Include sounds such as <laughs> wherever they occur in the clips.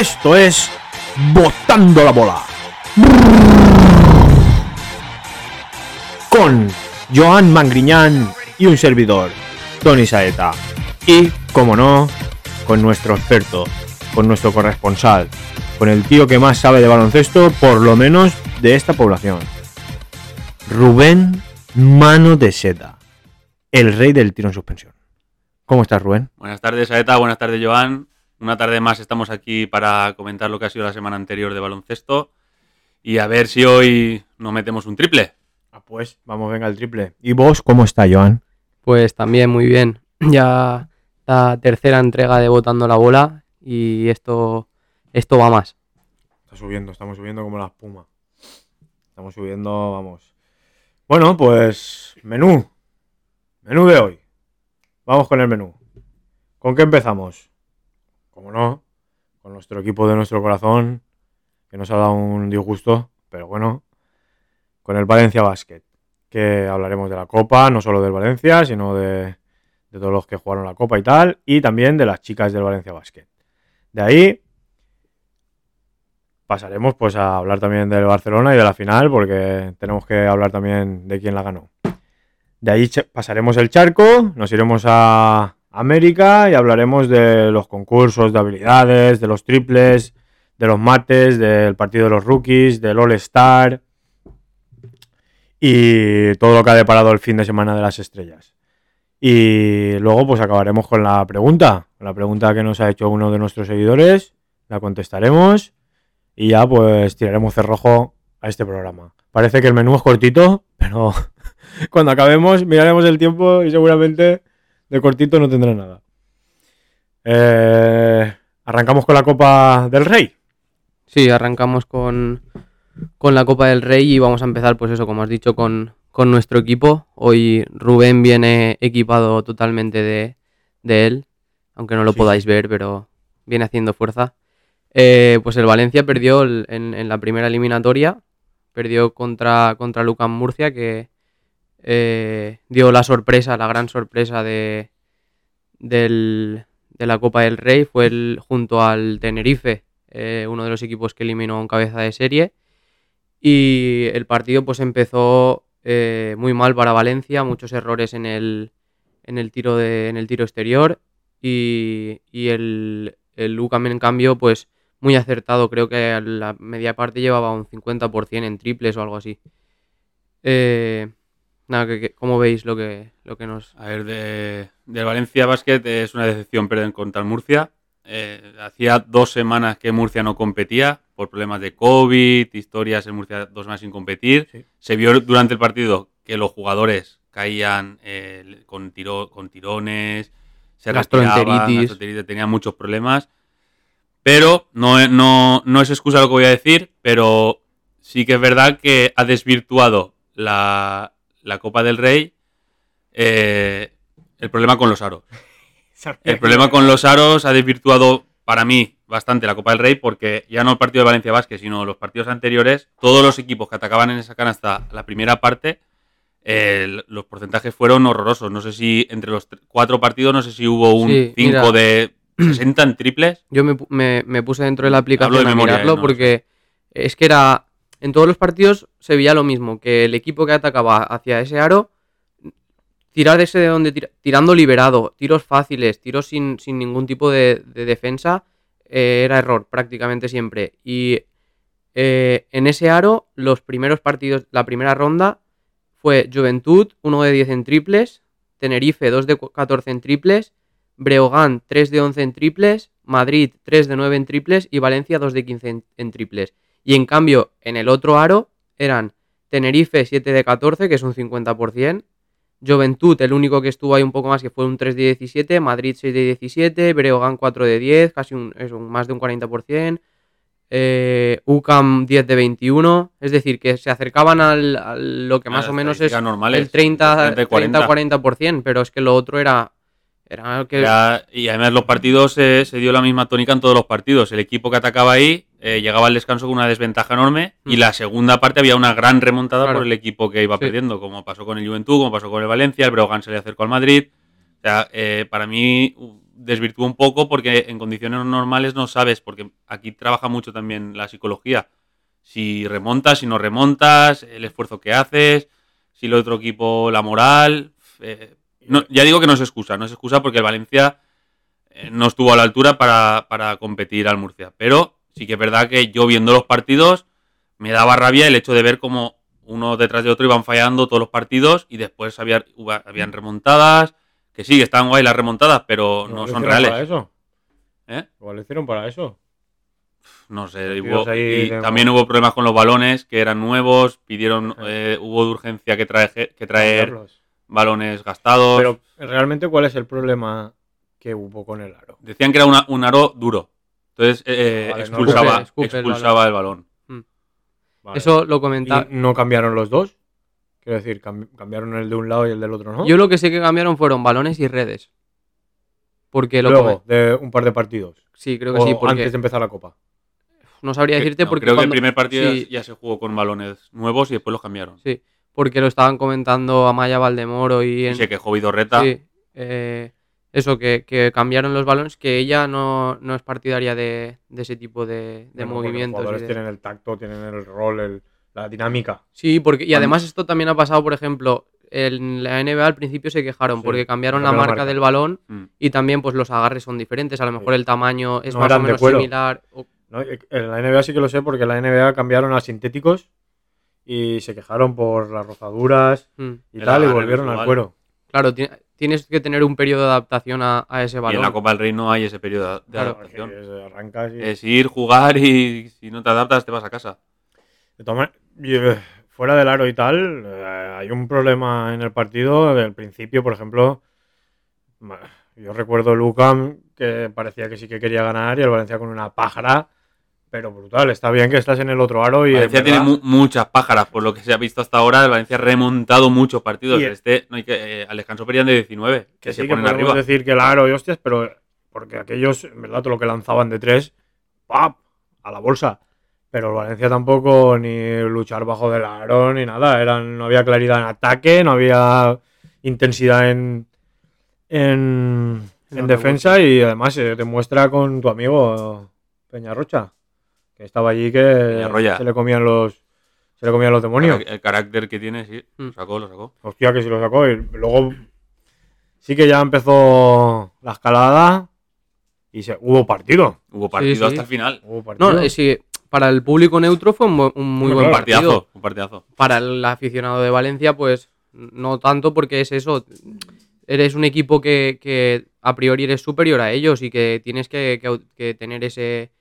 Esto es Botando la Bola. Con Joan Mangriñán y un servidor, Tony Saeta. Y, como no, con nuestro experto, con nuestro corresponsal, con el tío que más sabe de baloncesto, por lo menos de esta población. Rubén Mano de Seda, el rey del tiro en suspensión. ¿Cómo estás, Rubén? Buenas tardes, Saeta. Buenas tardes, Joan. Una tarde más estamos aquí para comentar lo que ha sido la semana anterior de baloncesto y a ver si hoy nos metemos un triple. Ah, pues, vamos, venga, el triple. ¿Y vos cómo está, Joan? Pues también muy bien. Ya la tercera entrega de Botando la Bola y esto, esto va más. Está subiendo, estamos subiendo como la espuma. Estamos subiendo, vamos. Bueno, pues menú. Menú de hoy. Vamos con el menú. ¿Con qué empezamos? No, con nuestro equipo de nuestro corazón, que nos ha dado un disgusto, pero bueno, con el Valencia Basket, que hablaremos de la Copa, no solo del Valencia, sino de, de todos los que jugaron la Copa y tal, y también de las chicas del Valencia Basket. De ahí pasaremos pues a hablar también del Barcelona y de la final, porque tenemos que hablar también de quién la ganó. De ahí pasaremos el charco, nos iremos a América y hablaremos de los concursos de habilidades, de los triples, de los mates, del partido de los rookies, del All Star y todo lo que ha deparado el fin de semana de las estrellas. Y luego pues acabaremos con la pregunta, la pregunta que nos ha hecho uno de nuestros seguidores, la contestaremos y ya pues tiraremos cerrojo a este programa. Parece que el menú es cortito, pero <laughs> cuando acabemos miraremos el tiempo y seguramente de cortito no tendrá nada. Eh, Arrancamos con la Copa del Rey. Sí, arrancamos con, con la Copa del Rey y vamos a empezar, pues eso, como has dicho, con, con nuestro equipo. Hoy Rubén viene equipado totalmente de, de él, aunque no lo Sí, podáis ver, pero viene haciendo fuerza. Eh, pues el Valencia perdió el- en, en la primera eliminatoria, perdió contra, contra Lucas Murcia, que eh, dio la sorpresa, la gran sorpresa de, del- de la Copa del Rey, fue el, junto al Tenerife, eh, uno de los equipos que eliminó en cabeza de serie. Y el partido pues empezó eh, muy mal para Valencia, muchos errores en el, en el, tiro, de, en el tiro exterior. Y, y el, el UCAM en cambio pues muy acertado, creo que a la media parte llevaba un 50% en triples o algo así. Eh, nada, que, que- ¿cómo veis lo que, lo que nos... A ver, de, del Valencia Basket es una decepción perder contra el Murcia. Eh, hacía dos semanas que Murcia no competía por problemas de COVID, historias en Murcia dos semanas sin competir. Sí. Se vio durante el partido que los jugadores caían eh, con, tiro, con tirones, se Gastroenteritis. tenían muchos problemas. Pero no, no, no es excusa lo que voy a decir, pero sí que es verdad que ha desvirtuado la, la Copa del Rey eh, el problema con los aros. <laughs> El problema con los aros ha desvirtuado para mí bastante la Copa del Rey porque ya no el partido de Valencia Vázquez, sino los partidos anteriores, todos los equipos que atacaban en esa canasta la primera parte, eh, los porcentajes fueron horrorosos. No sé si entre los tr- cuatro partidos, no sé si hubo un Sí, 5 mira. de 60 en triples. Yo me, me- me puse dentro de la aplicación a mirarlo eh, no porque es que era. En todos los partidos se veía lo mismo, que el equipo que atacaba hacia ese aro, tirar ese de donde tira- tirando liberado, tiros fáciles, tiros sin, sin ningún tipo de, de defensa, eh, era error prácticamente siempre. Y eh, en ese aro, los primeros partidos, la primera ronda fue Juventud, 1 de 10 en triples, Tenerife, 2 de cu- 14 en triples, Breogán 3 de 11 en triples, Madrid 3 de 9 en triples y Valencia 2 de 15 en, en triples. Y en cambio, en el otro aro eran Tenerife 7 de 14, que es un 50%, Juventud, el único que estuvo ahí un poco más, que fue un 3 de 17, Madrid 6 de 17, Breogán 4 de 10, casi un, es un- más de un 40%, eh, UCAM 10 de 21, es decir, que se acercaban al, a lo que más Las o menos es normales, el 30, 30 y 40. 30-40%, pero es que lo otro era... era que, Ya- y además los partidos eh, se dio la misma tónica en todos los partidos. El equipo que atacaba ahí eh, llegaba al descanso con una desventaja enorme y Mm. la segunda parte había una gran remontada Claro. por el equipo que iba Sí. perdiendo, como pasó con el Juventud, como pasó con el Valencia, el Breogán se le acercó al Madrid. O sea, eh, para mí, desvirtúa un poco porque en condiciones normales no sabes, porque aquí trabaja mucho también la psicología. Si remontas, si no remontas, el esfuerzo que haces, si el otro equipo, la moral. eh, no- ya digo que no es excusa, no es excusa porque el Valencia no estuvo a la altura para, para competir al Murcia. Pero sí que es verdad que yo viendo los partidos me daba rabia el hecho de ver cómo uno detrás de otro iban fallando todos los partidos y después había, habían remontadas, que sí, que están guay las remontadas, pero no son hicieron Para reales. eso. ¿eh? Igual lo hicieron para eso. No sé, hubo- y de- también hubo problemas con los balones que eran nuevos, pidieron, eh, hubo de urgencia que, traje- que traer balones gastados. Pero realmente, ¿cuál es el problema que hubo con el aro? Decían que era una- un aro duro. Entonces eh, Vale, no expulsaba, escupe- escupe el expulsaba el balón. Vale. Eso lo ¿Y comenta. no cambiaron los dos? Quiero decir, cam- cambiaron el de un lado y el del otro, ¿no? Yo lo que sé que cambiaron fueron balones y redes. Porque lo Luego, de un par de partidos. Sí, creo que O sí, porque antes de empezar la copa. no sabría decirte No, porque creo que el primer partido sí, ya se jugó con balones nuevos y después los cambiaron. sí, porque lo estaban comentando Amaya Valdemoro y Y en, se quejó Vidorreta. sí, eh, eso que, que cambiaron los balones, que ella no, no es partidaria de, de ese tipo de, de Bueno, porque movimientos. Los jugadores de- tienen el tacto, tienen el rol, el- la dinámica. Sí, porque y además esto también ha pasado, por ejemplo, en la NBA al principio se quejaron Sí, porque cambiaron la cambiaron la marca marca. del balón Mm. y también pues los agarres son diferentes, a lo mejor Sí. el tamaño es No más o menos similar. o- ¿no? En la NBA sí que lo sé porque en la NBA cambiaron a sintéticos y se quejaron por las rozaduras Mm. y El tal y volvieron al cuero. Claro, ti- tienes que tener un periodo de adaptación a, a ese Y en balón. la Copa del Rey no hay ese periodo de Claro. adaptación. Arrancas y... Es ir, jugar y si no te adaptas te vas a casa. De todas maneras, y, eh, fuera del aro y tal, eh, hay un problema en el partido. Del principio, por ejemplo, yo recuerdo Lucam que parecía que sí que quería ganar y el Valencia con una pájara, pero brutal. Está bien que estás en el otro aro y. en Valencia tiene mu- muchas pájaras, por lo que se ha visto hasta ahora. El Valencia ha remontado muchos partidos. Y- Este, no hay que, eh, al descanso pedían de 19, que, que se sí que ponen arriba. decir que el aro y hostias, pero porque aquellos, en verdad, todo lo que lanzaban de tres, ¡pap! a la bolsa. Pero el Valencia tampoco ni luchar bajo del aro ni nada. Eran, no había claridad en ataque, no había intensidad en, en, En defensa y además se demuestra con tu amigo Peñarrocha, que estaba allí que Peñarroya. se le comían los se le comían los demonios. El carácter que tiene, sí. Mm. Lo sacó, lo sacó. Hostia, que si lo sacó. Y luego sí que ya empezó la escalada y se, hubo partido. Hubo partido sí. hasta el final. Hubo partido. No, sí, para el público neutro fue un, muy buen partido. partidazo, un partidazo. Para el aficionado de Valencia, pues no tanto porque es eso. Eres un equipo que, que a priori eres superior a ellos y que tienes que, que- que tener ese,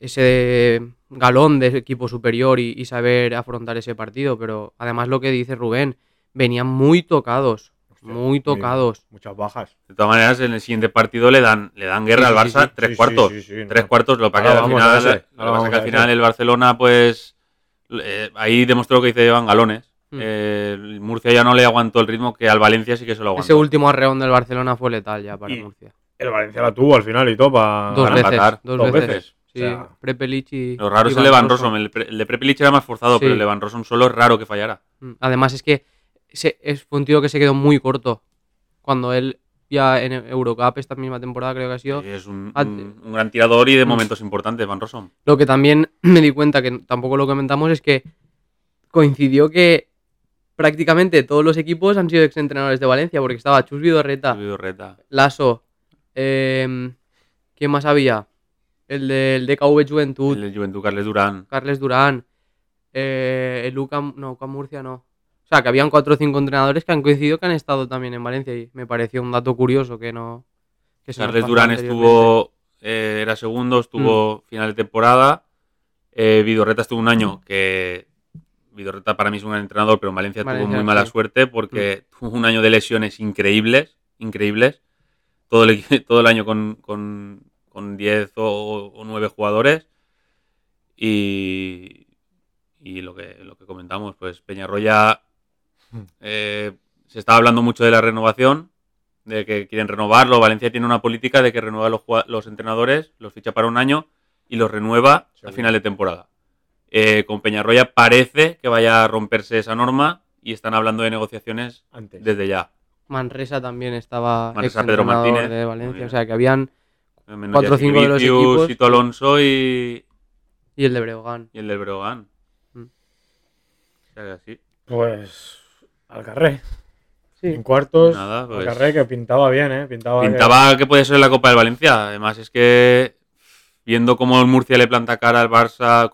ese galón de equipo superior y, y saber afrontar ese partido. Pero además lo que dice Rubén, venían muy tocados, Hostia, muy tocados. Muchas bajas. De todas maneras, en el siguiente partido le dan, le dan guerra Sí, al Barça, sí, tres sí, cuartos. sí, sí, sí, tres no. cuartos, lo que pasa que Ahora al final, ese, lo que al final el Barcelona, pues eh, ahí demostró que dice Iván Galones. Mm. Eh, Murcia ya no le aguantó el ritmo que al Valencia sí que se lo aguantó. Ese último arreón del Barcelona fue letal ya para Y- Murcia. El Valencia la tuvo al final y todo para Dos para veces, empatar. dos, Dos veces. veces. Sí, O sea, Prepelic y. Lo raro y es el de Van Rossum. El, pre- el de Prepelic era más forzado, Sí. pero el de Van Rossum solo es raro que fallara. Mm, Además es que se- es, fue un tío que se quedó muy corto. Cuando él ya en Eurocup esta misma temporada creo que ha sido. Sí, es un, un- un gran tirador y de Mm. momentos importantes, Van Rossum. Lo que también <clears throat> me di cuenta, que tampoco lo comentamos, es que coincidió que prácticamente todos los equipos han sido exentrenadores de Valencia, porque estaba Chus Vidorreta, Vidorreta. Lasso, em, ¿quién más había? El del DKV Juventud, El de Juventud Carles Durán. Carles Durán, eh, el Luca, no, Luca Murcia no. O sea, que habían cuatro o cinco entrenadores que han coincidido que han estado también en Valencia y me pareció un dato curioso que no... Que Carles Durán estuvo, eh, era segundo, estuvo Mm. final de temporada. Eh, Vidorreta estuvo un año que Vidorreta para mí es un gran entrenador, pero en Valencia, tuvo muy mala sí. Mm. suerte porque tuvo un año de lesiones increíbles, increíbles. Todo el, <laughs> todo el año con, con, con 10 o, o 9 jugadores. Y, y lo, que, lo que comentamos, pues Peñarroya Mm. eh, se estaba hablando mucho de la renovación, de que quieren renovarlo. Valencia tiene una política de que renueva los, entrenadores, los ficha para un año y los renueva al Seguro. final de temporada. Eh, con Peñarroya parece que vaya a romperse esa norma y están hablando de negociaciones antes. desde ya. Manresa también estaba Manresa, ex Pedro entrenador Martínez. de Valencia. O sea que habían. Menos Cuatro o Jackie cinco de los equipos, Sito. Alonso y, Y el de Breogán. y el del Breogán. Mm. O sea que así. Pues. Sí. En cuartos. Nada, pues- que pintaba bien, ¿eh? Pintaba. que- Pintaba que puede ser la Copa del Valencia. Además, es que viendo cómo el Murcia le planta cara al Barça,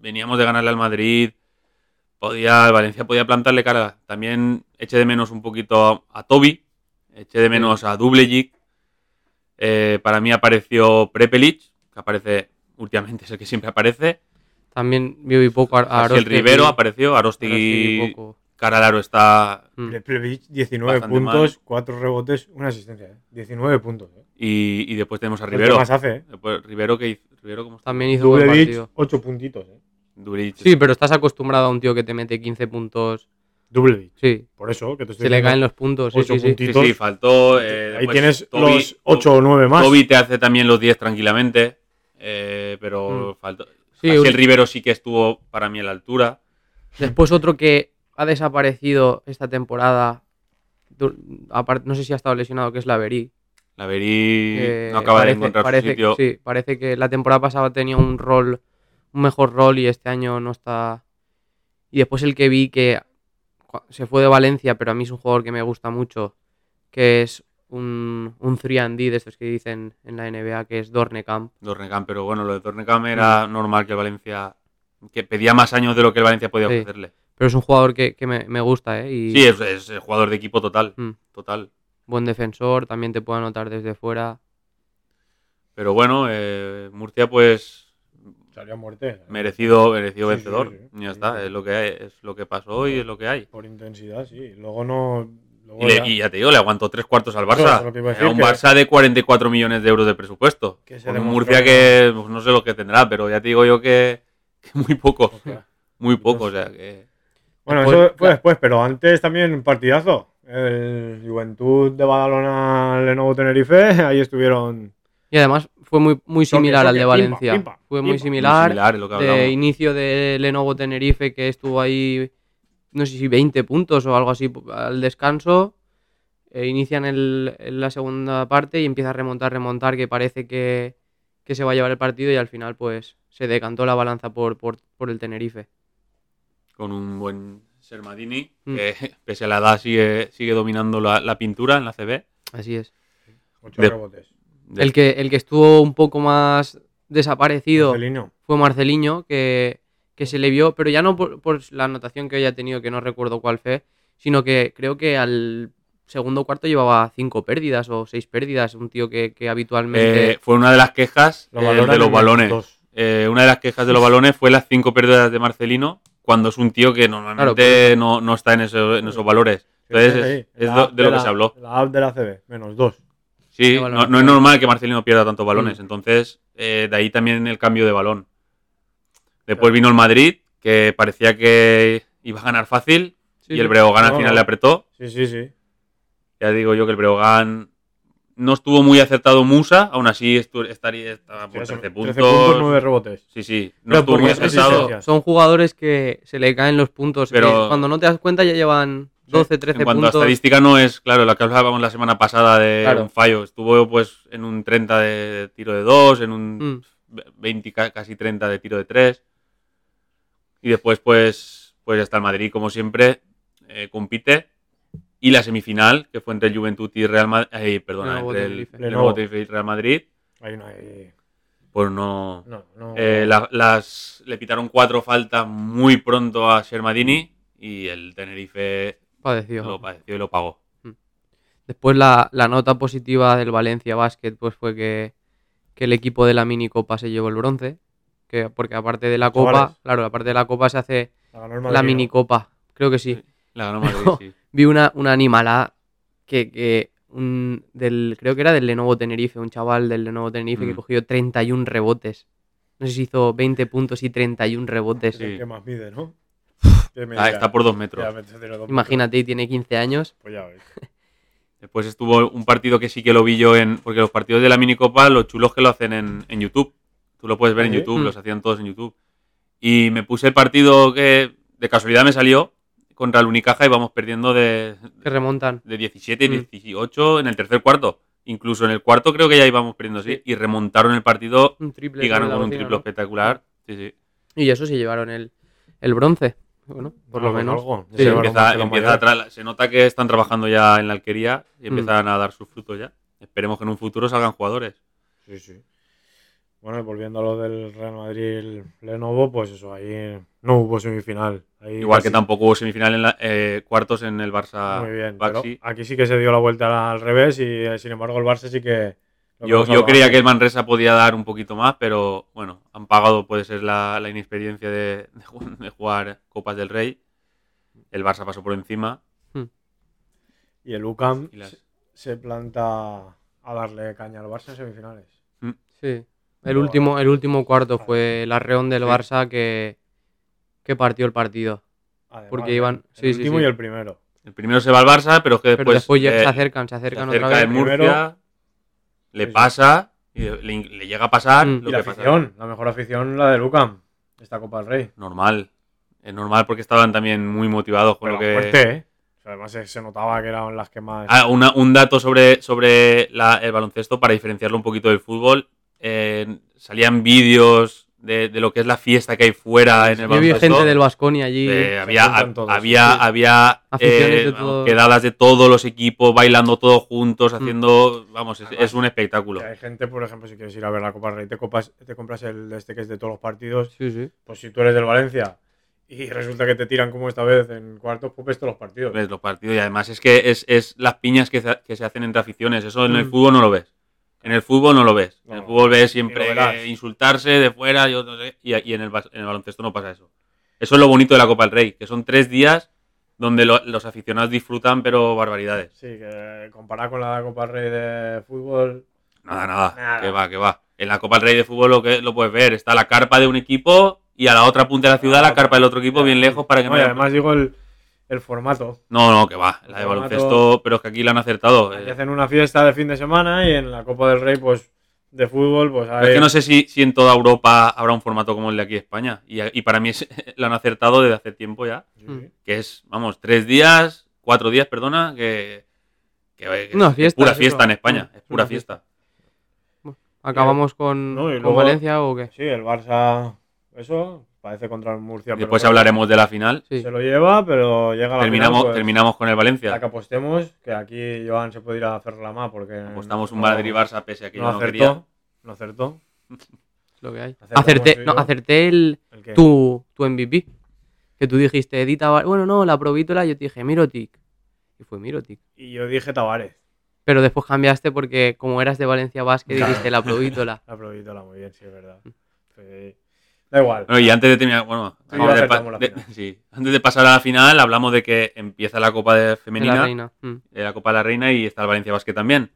veníamos de ganarle al Madrid, podía, el Valencia podía plantarle cara. También eché de menos un poquito a, a Toby, eché de menos a Dublejic. Eh, para mí apareció Prepelic, que aparece últimamente, es el que siempre aparece. También vi poco a, a Así el. Rivero apareció, Arostegui Arostegui poco. cara al aro está Mm. Prepelic, 19 Bastante puntos, mal. 4 rebotes, una asistencia. ¿eh? 19 puntos. ¿eh? y, y después tenemos a Rivero. más hace, ¿eh? Después, Rivero que hizo, Rivero cómo está? También hizo buen partido. 8 puntitos. ¿eh? Sí, pero estás acostumbrado a un tío que te mete 15 puntos. Dublevich. Sí, Por eso, que te estoy se le diciendo, caen los puntos. Sí, ocho sí, sí. Sí, puntitos. sí, faltó. eh, Ahí después tienes Toby- los 8 o 9 más. Toby te hace también los 10 tranquilamente. eh, pero Mm. faltó. Sí, Así un- el Rivero sí que estuvo para mí a la altura. Después otro que ha desaparecido esta temporada. du- apar- No sé si ha estado lesionado, que es la Verí. La Verí que no acaba de encontrar parece, su sitio. Sí, parece que la temporada pasada tenía un rol, un mejor rol y este año no está. Y después el que vi que se fue de Valencia, pero a mí es un jugador que me gusta mucho, que es un, un 3D de estos que dicen en la NBA, que es Dornekamp. Dornecam, pero bueno, lo de Dornecam era normal que el Valencia. que pedía más años de lo que el Valencia podía Sí. ofrecerle. Pero es un jugador que, que me, me gusta, ¿eh? Y Sí, es, es el jugador de equipo total. Mm. Total. buen defensor, también te puede anotar desde fuera. Pero bueno, eh, Murcia, pues. Salió a muerte. Merecido, merecido Sí, vencedor. sí, sí. Y ya Sí, está, sí. es lo que hay, es lo que pasó y es lo que hay. Por intensidad, sí. Luego no. luego Y, le- ya- y ya te digo, le aguantó tres cuartos al Claro, Barça. iba a Era decir, un que- Barça de 44 millones de euros de presupuesto. Que se Con un Murcia que pues, no sé lo que tendrá, pero ya te digo yo que, que muy poco. Hostia. Muy poco, o sea que. Bueno, Después, eso fue claro. después, pero antes también un partidazo. El Juventud de Badalona, Lenovo Tenerife, <laughs> ahí estuvieron. Y además fue muy, muy similar al de Valencia. pimpa, fue muy pimpa. Muy muy similar. de inicio de Lenovo Tenerife que estuvo ahí, no sé si 20 puntos o algo así al descanso. Eh, inician el, en la segunda parte y empieza a remontar, remontar, que parece que, que se va a llevar el partido y al final pues se decantó la balanza por, por, por el Tenerife. Con un buen Sermadini, Mm. que pese a la edad sigue, sigue dominando la, la pintura en la CB. Así es. Ocho De- rebotes. El que, el que estuvo un poco más desaparecido Marcelino. fue Marceliño, que, que se le vio, pero ya no por, por la anotación que haya tenido, que no recuerdo cuál fue, sino que creo que al segundo cuarto llevaba cinco pérdidas o seis pérdidas, un tío que, que habitualmente... Eh, fue una de las quejas Lo eh, de los balones. dos. Eh, una de las quejas de los balones fue las cinco pérdidas de Marcelino, cuando es un tío que normalmente Claro, no, no está en, eso- en esos valores. Entonces es, sí. es La lo- app de lo que la- se habló. La app de la CB, menos dos. Sí, no, es normal que Marcelino pierda tantos balones. Mm. Entonces, eh, de ahí también el cambio de balón. Después vino el Madrid, que parecía que iba a ganar fácil, Sí, y el. Breogán al final no. le apretó. Sí, sí, sí. Ya digo yo que el Breogán no estuvo muy acertado Musa, aún así estaría, estaba por Sí, 13 eso, puntos. 13 puntos, 9 rebotes. Sí, sí, no Pero estuvo muy acertado. Son jugadores que se le caen los puntos. que Pero- cuando no te das cuenta ya llevan 12, 13 en cuanto puntos. a estadística no es, claro, lo que hablábamos la semana pasada de Claro. un fallo. Estuvo pues en un 30 de tiro de 2, en un Mm. 20, ca- casi 30 de tiro de 3. Y después, pues, pues ya está el Madrid, como siempre, eh, compite. Y la semifinal, que fue entre el Juventud y Real Madrid, perdona, Lenovo entre el. Tenerife y Real Madrid, Ahí no hay. pues no... No, no. eh, la- las, le pitaron cuatro faltas muy pronto a Shermadini y el Tenerife Padeció. lo padeció y lo pagó. Después la, la nota positiva del Valencia Basket pues fue que, que el equipo de la minicopa se llevó el bronce. Que, porque aparte de la copa, Chavales. claro, aparte de la copa se hace La ¿no? minicopa. Creo que sí. La ganó Madrid, <laughs> sí. Vi una, una animalada que, que un, del, creo que era del Lenovo Tenerife, un chaval del Lenovo Tenerife que Mm. cogió 31 rebotes. No sé si hizo 20 puntos y 31 rebotes. El Sí. que más mide, ¿no? <laughs> Ah, está por dos metros. ya, Imagínate, y tiene 15 años. Pues ya ves. <laughs> Después estuvo un partido que sí que lo vi yo en. Porque los partidos de la minicopa, los chulos que lo hacen en, en YouTube. Tú lo puedes ver en ¿Sí? YouTube, Mm. los hacían todos en YouTube. Y me puse el partido que de casualidad me salió contra el Unicaja y vamos perdiendo de, Que remontan. de 17 y Mm. 18 en el tercer cuarto. Incluso en el cuarto creo que ya íbamos perdiendo así. Sí. Y remontaron el partido Un triple. y ganaron con un ¿no? espectacular. Sí, sí. Y eso sí llevaron el, el bronce. Bueno, por lo Algo, menos. algo. Sí, Empieza, empieza a se nota que están trabajando ya en la alquería y Mm. empiezan a dar sus frutos ya. Esperemos que en un futuro salgan jugadores. Sí, sí. Bueno, y volviendo a lo del Real Madrid Lenovo, pues eso, ahí no hubo semifinal. Ahí Igual que tampoco hubo semifinal en la, eh, cuartos en el Barça Muy bien, pero aquí sí que se dio la vuelta al revés y eh, sin embargo el Barça sí que... Yo, yo creía que el Manresa podía dar un poquito más, pero bueno, han pagado, puede ser la, la inexperiencia de, de ju- de jugar Copas del Rey. El Barça pasó por encima. Y el UCAM Y las- se- planta a darle caña al Barça en semifinales. Sí. El último, el último cuarto fue el arreón del Sí. Barça que, que partió el partido. Además, Porque iban- El sí, sí, último sí. y el primero. El primero se va al Barça, pero que Pero después, después ya eh, se acercan, se se acercan acerca otra el vez. Murcia, Primero- le Sí, sí. pasa, y le, le llega a pasar Mm. lo Y la que pasa. afición, la mejor afición, la del UCAM. Esta Copa del Rey. Normal. Es normal porque estaban también muy motivados con Pero lo que... fuerte, ¿eh? O sea, además se, se notaba que eran las que más... Ah, una- un dato sobre, sobre la- el baloncesto para diferenciarlo un poquito del fútbol. Eh, salían vídeos de, de lo que es la fiesta que hay fuera en el Yo vi gente del Vasconi allí. Eh, había todos, había, sí. había Aficiones eh, de vamos, todo. quedadas de todos los equipos, bailando todos juntos, Mm. haciendo... Vamos, es, Además, es un espectáculo. Hay gente, por ejemplo, si quieres ir a ver la Copa del Rey, te, copas- te compras el este que es de todos los partidos. Sí, sí. Pues si tú eres del Valencia y resulta que te tiran como esta vez en cuartos, pues ves todos los partidos. Ves los partidos y además es que es, es las piñas que se, que se hacen entre aficiones. Eso en el Mm. fútbol no lo ves. En el fútbol no lo ves. En el fútbol ves siempre eh, insultarse de fuera yo no sé, y, y en, el, bas- en el baloncesto no pasa eso. Eso es lo bonito de la Copa del Rey, que son tres días donde lo- los aficionados disfrutan, pero barbaridades. Sí, que comparado con la Copa del Rey de fútbol, Nada, nada, Nada. que va, que va. En la Copa del Rey de fútbol lo que lo puedes ver, está la carpa de un equipo y a la otra punta de la ciudad la carpa del otro equipo bien lejos para que no No, haya- además digo el, el formato. No, no, que va. La de formato- baloncesto, pero es que aquí la han acertado. Aquí eh. hacen una fiesta de fin de semana y en la Copa del Rey, pues de fútbol, pues hay... es que no sé si, si en toda Europa habrá un formato como el de aquí España. Y, y para mí es- <laughs> lo han acertado desde hace tiempo ya. Sí, sí. Que es, vamos, tres días, cuatro días, perdona, que, que- que No, es fiesta, pura es fiesta en España. Mm, Es pura una fiesta. Acabamos con, No, y con Valencia o qué? Sí, el Barça, eso, parece contra el Murcia. Después hablaremos de la final. Sí. Se lo lleva, pero llega a la Terminamos, final, pues, terminamos con el Valencia. que apostemos, que aquí Joan se puede ir a hacer la más porque... Apostamos un no- Madrid-Barça pese a que no yo no acertó, quería. no acertó. Es lo que hay. Acerté, y no, acerté el, tu, tu MVP. Que tú dijiste, Edita, bueno, no, la provítola, yo te dije Mirotic. Y fue Mirotic. Y yo dije Tavares. Pero después cambiaste porque como eras de Valencia Basket Claro. dijiste la provítola. <laughs> La provítola, muy bien, sí, es verdad. Sí. Da igual. Bueno, y antes de terminar, bueno, Sí, antes, de, pa- acertamos la de- final. <laughs> sí, antes de pasar a la final, hablamos de que empieza la Copa de de Femenina. la reina. Mm. de la Copa de la Reina y está el Valencia Basket también.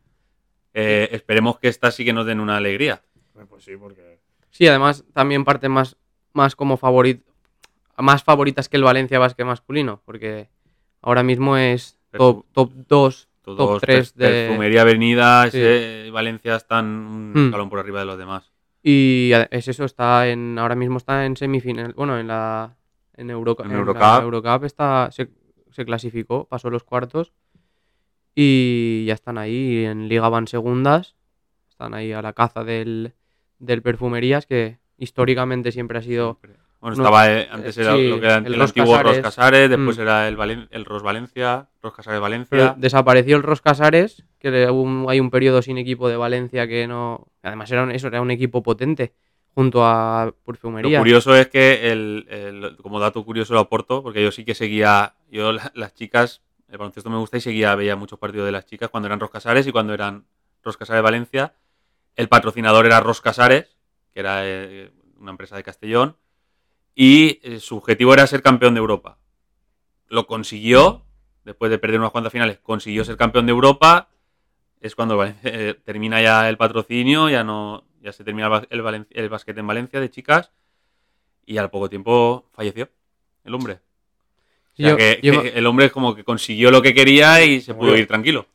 Eh, esperemos que esta sí que nos den una alegría. Pues sí, porque... Sí, además también parte más, más como favorit, más favoritas que el Valencia Basket masculino. Porque ahora mismo es top, top 2, top Todos 3 per- de... Perfumería Avenida, Sí. ese- Valencia están un escalón por arriba de los demás. Y es eso, está en ahora mismo está en semifinal, bueno, en la en, Euroca- En en la Eurocup. Eurocup está se, se clasificó, pasó los cuartos y ya están ahí en Liga van segundas, están ahí a la caza del del Perfumerías que históricamente siempre ha sido Bueno, No, estaba eh, antes eh, era sí, lo que era el el, Ros antiguo Casares. Ros Casares, después Mm. era el, Valen- el Ros Valencia, Ros Casares pero Valencia. desapareció el Ros Casares, que un- hay un periodo sin equipo de Valencia que no además era un, eso era un equipo potente junto a Lo Perfumerías. curioso es que, el, el- como dato curioso lo aporto, porque yo sí que seguía, yo la- las chicas, el baloncesto me gusta y seguía, veía muchos partidos de las chicas cuando eran Ros Casares y cuando eran Ros Casares Valencia. El patrocinador era Ros Casares, que era eh, una empresa de Castellón, y eh, su objetivo era ser campeón de Europa. Lo consiguió, después de perder unas cuantas finales, consiguió ser campeón de Europa. Es cuando eh, termina ya el patrocinio, ya no ya se termina el, el, Valen- el básquet en Valencia de chicas y al poco tiempo falleció el hombre. O sea Yo- que, yo que me- el hombre como que consiguió lo que quería y se pudo ir tranquilo.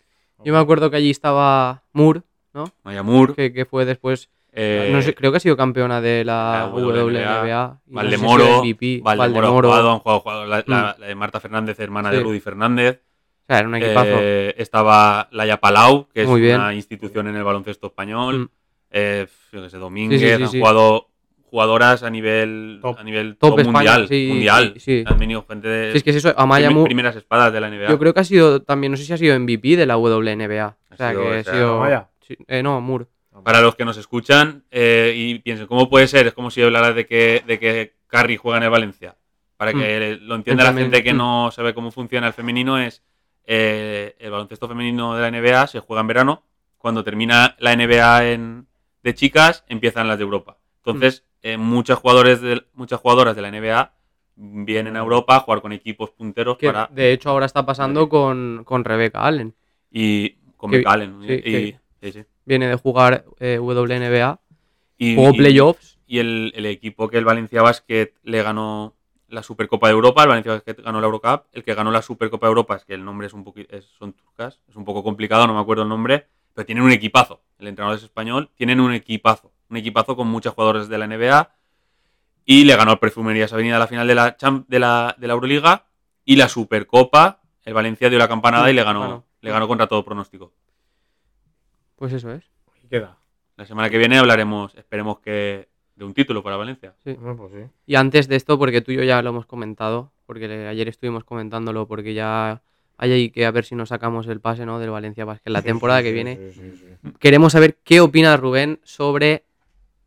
Yo me acuerdo que allí estaba Moore, ¿no? Mayamur, Que, que fue después Eh, no sé, creo que ha sido campeona de la, la WNBA, si Valdemoro, MVP, Valdemoro, ha jugado, han jugado, jugado la, la- la de Marta Fernández, hermana de. Rudy Fernández. O sea, era un equipazo. Eh, estaba Laia Palau, que es Muy bien. una institución en el baloncesto español. Mm. Eh, yo qué sé, Domínguez, Sí, sí, sí, han sí. jugado jugadoras a nivel, Top. a nivel Top top España, mundial. sí, mundial. sí, sí. Han venido gente de Sí, es que es eso, Amaya prim- Moore, primeras espadas de la NBA. yo creo que ha sido también, no sé si ha sido MVP de la WNBA. O Ha sea, sido que ha esa- sido... Amaya. sí, eh, no, Moore. Para los que nos escuchan eh, y piensen, ¿cómo puede ser? Es como si hablara de que, de que Carrie juega en el Valencia. Para que lo entienda la gente que no sabe cómo funciona el femenino, es eh, el baloncesto femenino de la NBA se juega en verano. Cuando termina la NBA en- de chicas, empiezan las de Europa. Entonces, eh, muchos jugadores de, muchas jugadoras de la NBA vienen a Europa a jugar con equipos punteros Que para de hecho ahora está pasando con, con Rebecca Allen. y con que- Becalen. sí, y, que- sí, sí. Viene de jugar eh, WNBA. Y- Jugó y- playoffs. y el, el equipo que el Valencia Basket le ganó la Supercopa de Europa, el Valencia Basket ganó la Eurocup, el que ganó la Supercopa de Europa, es que el nombre es un poquito, son turcas, es un poco complicado, no me acuerdo el nombre, pero tienen un equipazo, el entrenador es español, tienen un equipazo, un equipazo con muchos jugadores de la NBA y le ganó el Perfumerías Avenida a la final de la, Champ- de la, de la Euroliga y la Supercopa, el Valencia dio la campanada y le ganó, Bueno. le ganó contra todo pronóstico. Pues eso es. Queda. La semana que viene hablaremos, esperemos que de un título para Valencia. Sí. Bueno, pues sí. Y antes de esto, porque tú y yo ya lo hemos comentado, porque ayer estuvimos comentándolo, porque ya hay ahí que a ver si nos sacamos el pase ¿no? del Valencia Basket la Sí, temporada sí, que sí, viene. sí, sí, sí. Queremos saber qué opina Rubén sobre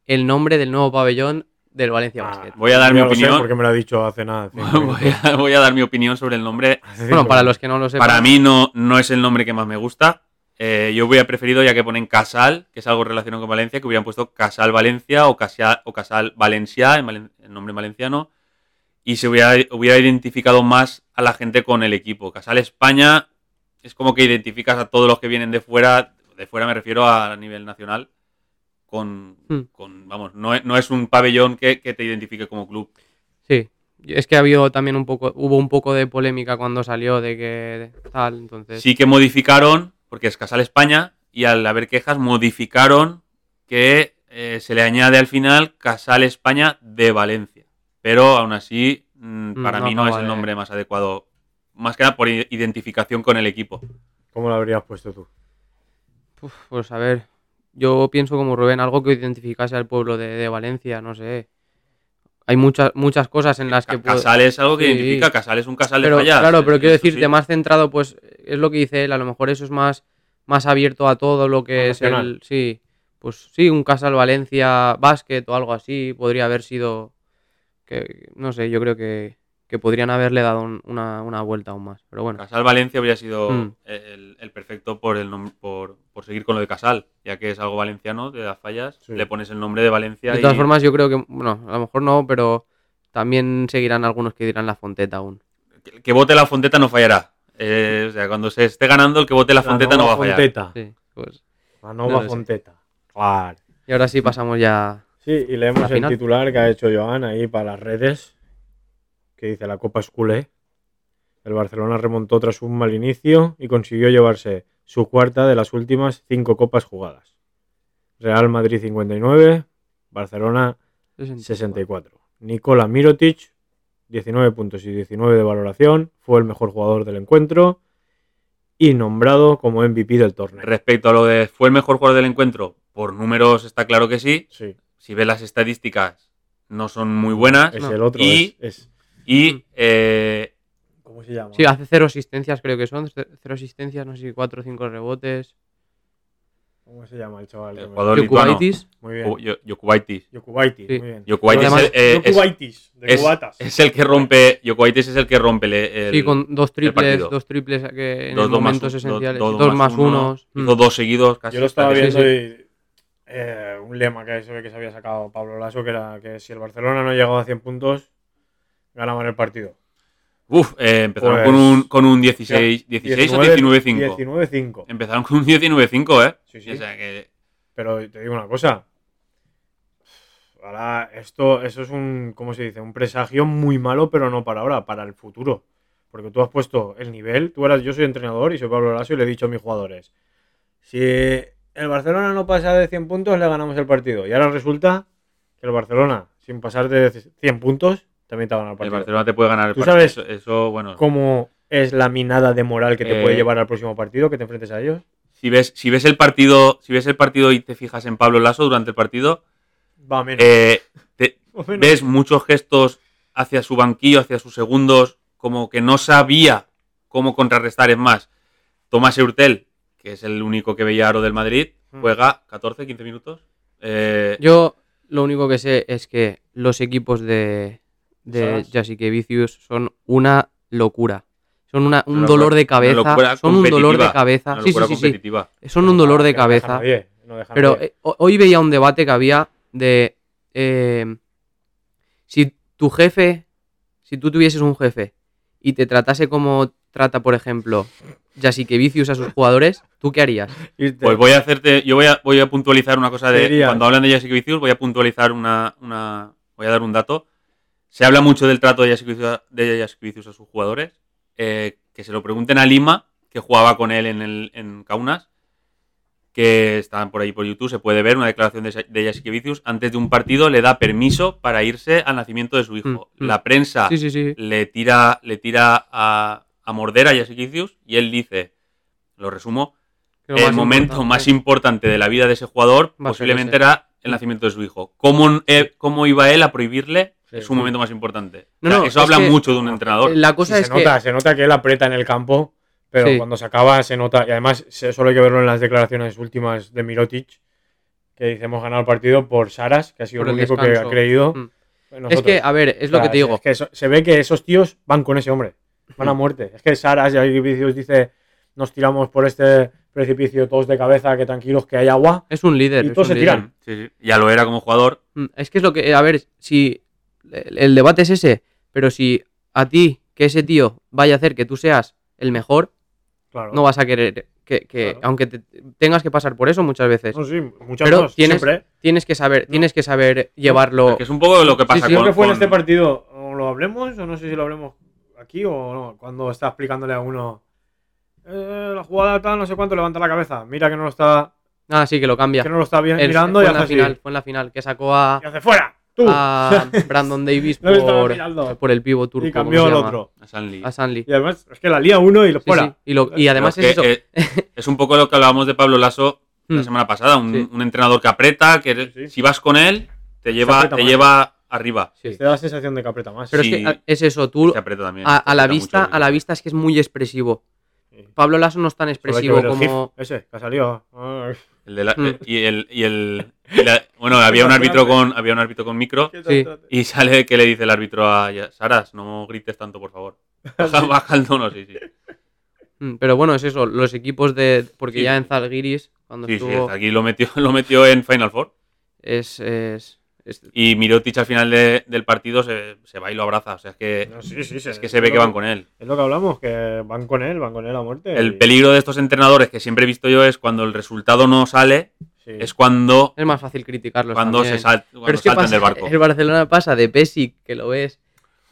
el nombre del nuevo pabellón del Valencia Ah, Basket. Voy a dar mi lo sé opinión. porque me lo ha dicho hace nada. <laughs> voy, a, voy a dar mi opinión sobre el nombre. Bueno, para los que no lo sepan. Para mí no, no es el nombre que más me gusta. Eh, yo hubiera preferido, ya que ponen Casal, que es algo relacionado con Valencia, que hubieran puesto Casal Valencia o Casal, o Casal Valencia, en valen- nombre valenciano, y se hubiera, hubiera identificado más a la gente con el equipo. Casal España es como que identificas a todos los que vienen de fuera, de fuera me refiero a nivel nacional, con, Hmm. con vamos, no es, no es un pabellón que, que te identifique como club. Sí. Es que ha habido también un poco, hubo un poco de polémica cuando salió de que tal, entonces. Sí que modificaron, porque es Casal España, y al haber quejas modificaron que eh, se le añade al final Casal España de Valencia. Pero aún así, mm, Mm, para no mí no es el nombre más adecuado. Más que nada por identificación con el equipo. ¿Cómo lo habrías puesto tú? Uf, pues a ver, yo pienso como Rubén, algo que identificase al pueblo de, de Valencia, no sé. Hay muchas muchas cosas en las que puedo... Casal es algo que Sí. identifica, Casal es un casal de pero, fallas. Claro, pero eh, quiero decirte, sí. más centrado, pues es lo que dice él, a lo mejor eso es más, más abierto a todo lo que es el... Sí, pues sí, un Casal Valencia Basket o algo así, podría haber sido... que No sé, yo creo que, que podrían haberle dado un- una, una vuelta aún más, pero bueno. Casal Valencia habría sido Mm. el, el perfecto por, el por, por seguir con lo de Casal, ya que es algo valenciano, de las fallas, Sí. le pones el nombre de Valencia De y todas formas, yo creo que, bueno, a lo mejor no, pero también seguirán algunos que dirán la Fonteta aún. el que vote la Fonteta no fallará. Eh, o sea, cuando se esté ganando, el que vote la Fonteta no va a fallar. Fonteta. Sí, pues. La No sé. Fonteta. Claro. Y ahora sí pasamos ya. Sí, y leemos La el final. titular que ha hecho Joan ahí para las redes, que dice la Copa Esculé. El Barcelona remontó tras un mal inicio y consiguió llevarse su cuarta de las últimas cinco copas jugadas. Real Madrid 59, Barcelona 64. Nikola Mirotic, 19 puntos y 19 de valoración, fue el mejor jugador del encuentro y nombrado como MVP del torneo. Respecto a lo de fue el mejor jugador del encuentro, por números está claro que sí. Sí, Si ves las estadísticas, no son muy buenas. es No. el otro. Y- es- es- Y eh, ¿Cómo se llama? Sí, hace cero asistencias, creo que son. ce- Cero asistencias, no sé si cuatro o cinco rebotes. ¿Cómo se llama el chaval? El me- jugador. Yokubaitis. Muy bien. Yokubaitis, Sí. muy bien. Además- eh, es- Yokubaitis, de es- cubatas. es el que rompe. Jokubaitis es el que rompe el, Sí, con dos triples, dos triples que en dos- momentos esenciales. dos- dos, dos más uno, unos. Hizo Mm. dos seguidos casi. Yo lo estaba Sí, viendo sí. y eh, un lema que se ve que se había sacado Pablo Lasso, que era que si el Barcelona no llegaba a 100 puntos, ganaban el partido. Uf, eh, empezaron Pues- con un, con un 16, 16 o 19-5. 19-5. Empezaron con un 19-5, ¿eh? Sí, sí. O sea que. Pero te digo una cosa. Ahora, esto, eso es un, ¿cómo se dice? Un presagio muy malo, pero no para ahora, para el futuro. Porque tú has puesto el nivel, tú eras, yo soy entrenador y soy Pablo Lasso y le he dicho a mis jugadores, si el Barcelona no pasa de 100 puntos, le ganamos el partido. Y ahora resulta que el Barcelona, sin pasar de 100 puntos, también te ha ganado el El partido. Barcelona te puede ganar el ¿Tú partido. sabes Eso, eso, bueno. ¿Cómo es la minada de moral que te Eh, puede llevar al próximo partido, que te enfrentes a ellos? Si ves, si ves el partido, si ves el partido y te fijas en Pablo Lasso durante el partido, Va a menos. eh, te- <laughs> O menos. ves muchos gestos hacia su banquillo, hacia sus segundos, como que no sabía cómo contrarrestar. Es más, Tomás Eurtel, que es el único que veía aro del Madrid, Mm. juega 14, 15 minutos. Eh, Yo lo único que sé es que los equipos de, de ¿Sabes? Jasikevičius son una locura. Son una- un Una dolor locura- de cabeza. Son un dolor de cabeza. una Sí, sí, locura sí. Son un dolor de no cabeza. no Pero eh, ho- hoy veía un debate que había de eh, si tu jefe, si tú tuvieses un jefe y te tratase como trata, por ejemplo, Jasikevičius a sus jugadores, ¿tú qué harías? Pues voy a hacerte, yo voy a, voy a puntualizar una cosa de, cuando hablan de Jasikevičius, voy a puntualizar una, una, voy a dar un dato. Se habla mucho del trato de Jasikevičius a sus jugadores, eh, que se lo pregunten a Lima, que jugaba con él en, el, en Kaunas, que están por ahí por YouTube, se puede ver una declaración de, de antes de un partido le da permiso para irse al nacimiento de su hijo. Mm, mm. La prensa Sí, sí, sí. le tira, le tira a, a morder a Jasikevičius y él dice, lo resumo, lo el más momento importante- más importante de la vida de ese jugador Va posiblemente era el nacimiento de su hijo. ¿Cómo, eh, cómo iba él a prohibirle Sí, su sí. momento más importante? No, O sea, no, eso es habla que- mucho de un entrenador. La cosa se es nota, que se nota que él aprieta en el campo, pero Sí. cuando se acaba se nota, y además se- solo hay que verlo en las declaraciones últimas de Mirotic, que dice hemos ganado el partido por Saras, que ha sido Por el el único que ha creído. Mm. es que, a ver, es lo O sea, que te digo. es que eso- se ve que esos tíos van con ese hombre, van a muerte. Es que Saras y Vicius dice nos tiramos por este precipicio todos de cabeza, que tranquilos que hay agua. Es un líder. Y es todos un se líder. tiran. Sí, sí. Ya lo era como jugador. Mm, Es que es lo que, a ver, si el, el debate es ese, pero si a ti que ese tío vaya a hacer que tú seas el mejor, Claro. no vas a querer que, que- Claro. aunque te- tengas que pasar por eso muchas veces, No, sí, muchas Pero tienes- siempre. tienes que saber, tienes que saber llevarlo. Que es un poco lo que pasa sí, con, Creo que fue en con- este partido, o lo hablemos, o no sé si lo hablemos aquí o no, cuando está explicándole a uno "Eh, la jugada tal, no sé cuánto, levanta la cabeza, mira que no lo está, Ah, sí, que lo cambia. que no lo está bien El- mirando fue y en hace la así, fue en la final que sacó a, y hace fuera, tú, a Brandon <laughs> Davis por, el pivo turco. y ¿cómo cambió al otro. a Sanli. A Sanli. Y además es que la lía uno y lo Sí, fuera. sí, Y, lo- y además es eso. eh, es un poco lo que hablábamos de Pablo Lasso la Mm. semana pasada. Un, Sí. un entrenador que aprieta, que Sí, sí. si vas con él, te lleva, te lleva arriba. Sí. Te da la sensación de que aprieta más. Pero Sí. es que es eso, tú Se aprieta también. a, la vista, a la vista es que es muy expresivo. Sí. Pablo Lasso no es tan expresivo como. Ese que ha salido. El de la- Mm. y el, y el y la- bueno, había un árbitro con había un árbitro con micro Sí. y sale que le dice el árbitro a Saras, no grites tanto, por favor. <laughs> Baja, baja el tono, sí, sí. Mm, Pero bueno, es eso, los equipos de. Porque Sí. ya en Zalgiris, cuando Sí, sí, estuvo. aquí lo metió, <laughs> lo metió en Final Four. es- Y Mirotic al final de- del partido se, se va y lo abraza. O sea, es que, No, sí, sí, sí, es que se ve que van con él. Es lo que hablamos, que van con él, van con él a muerte. El y- peligro de estos entrenadores que siempre he visto yo es cuando el resultado no sale, sí. es cuando, es más fácil criticarlos. cuando también. se sal- cuando Pero es que saltan pasa- del barco. el Barcelona pasa de Pesic, que lo ves.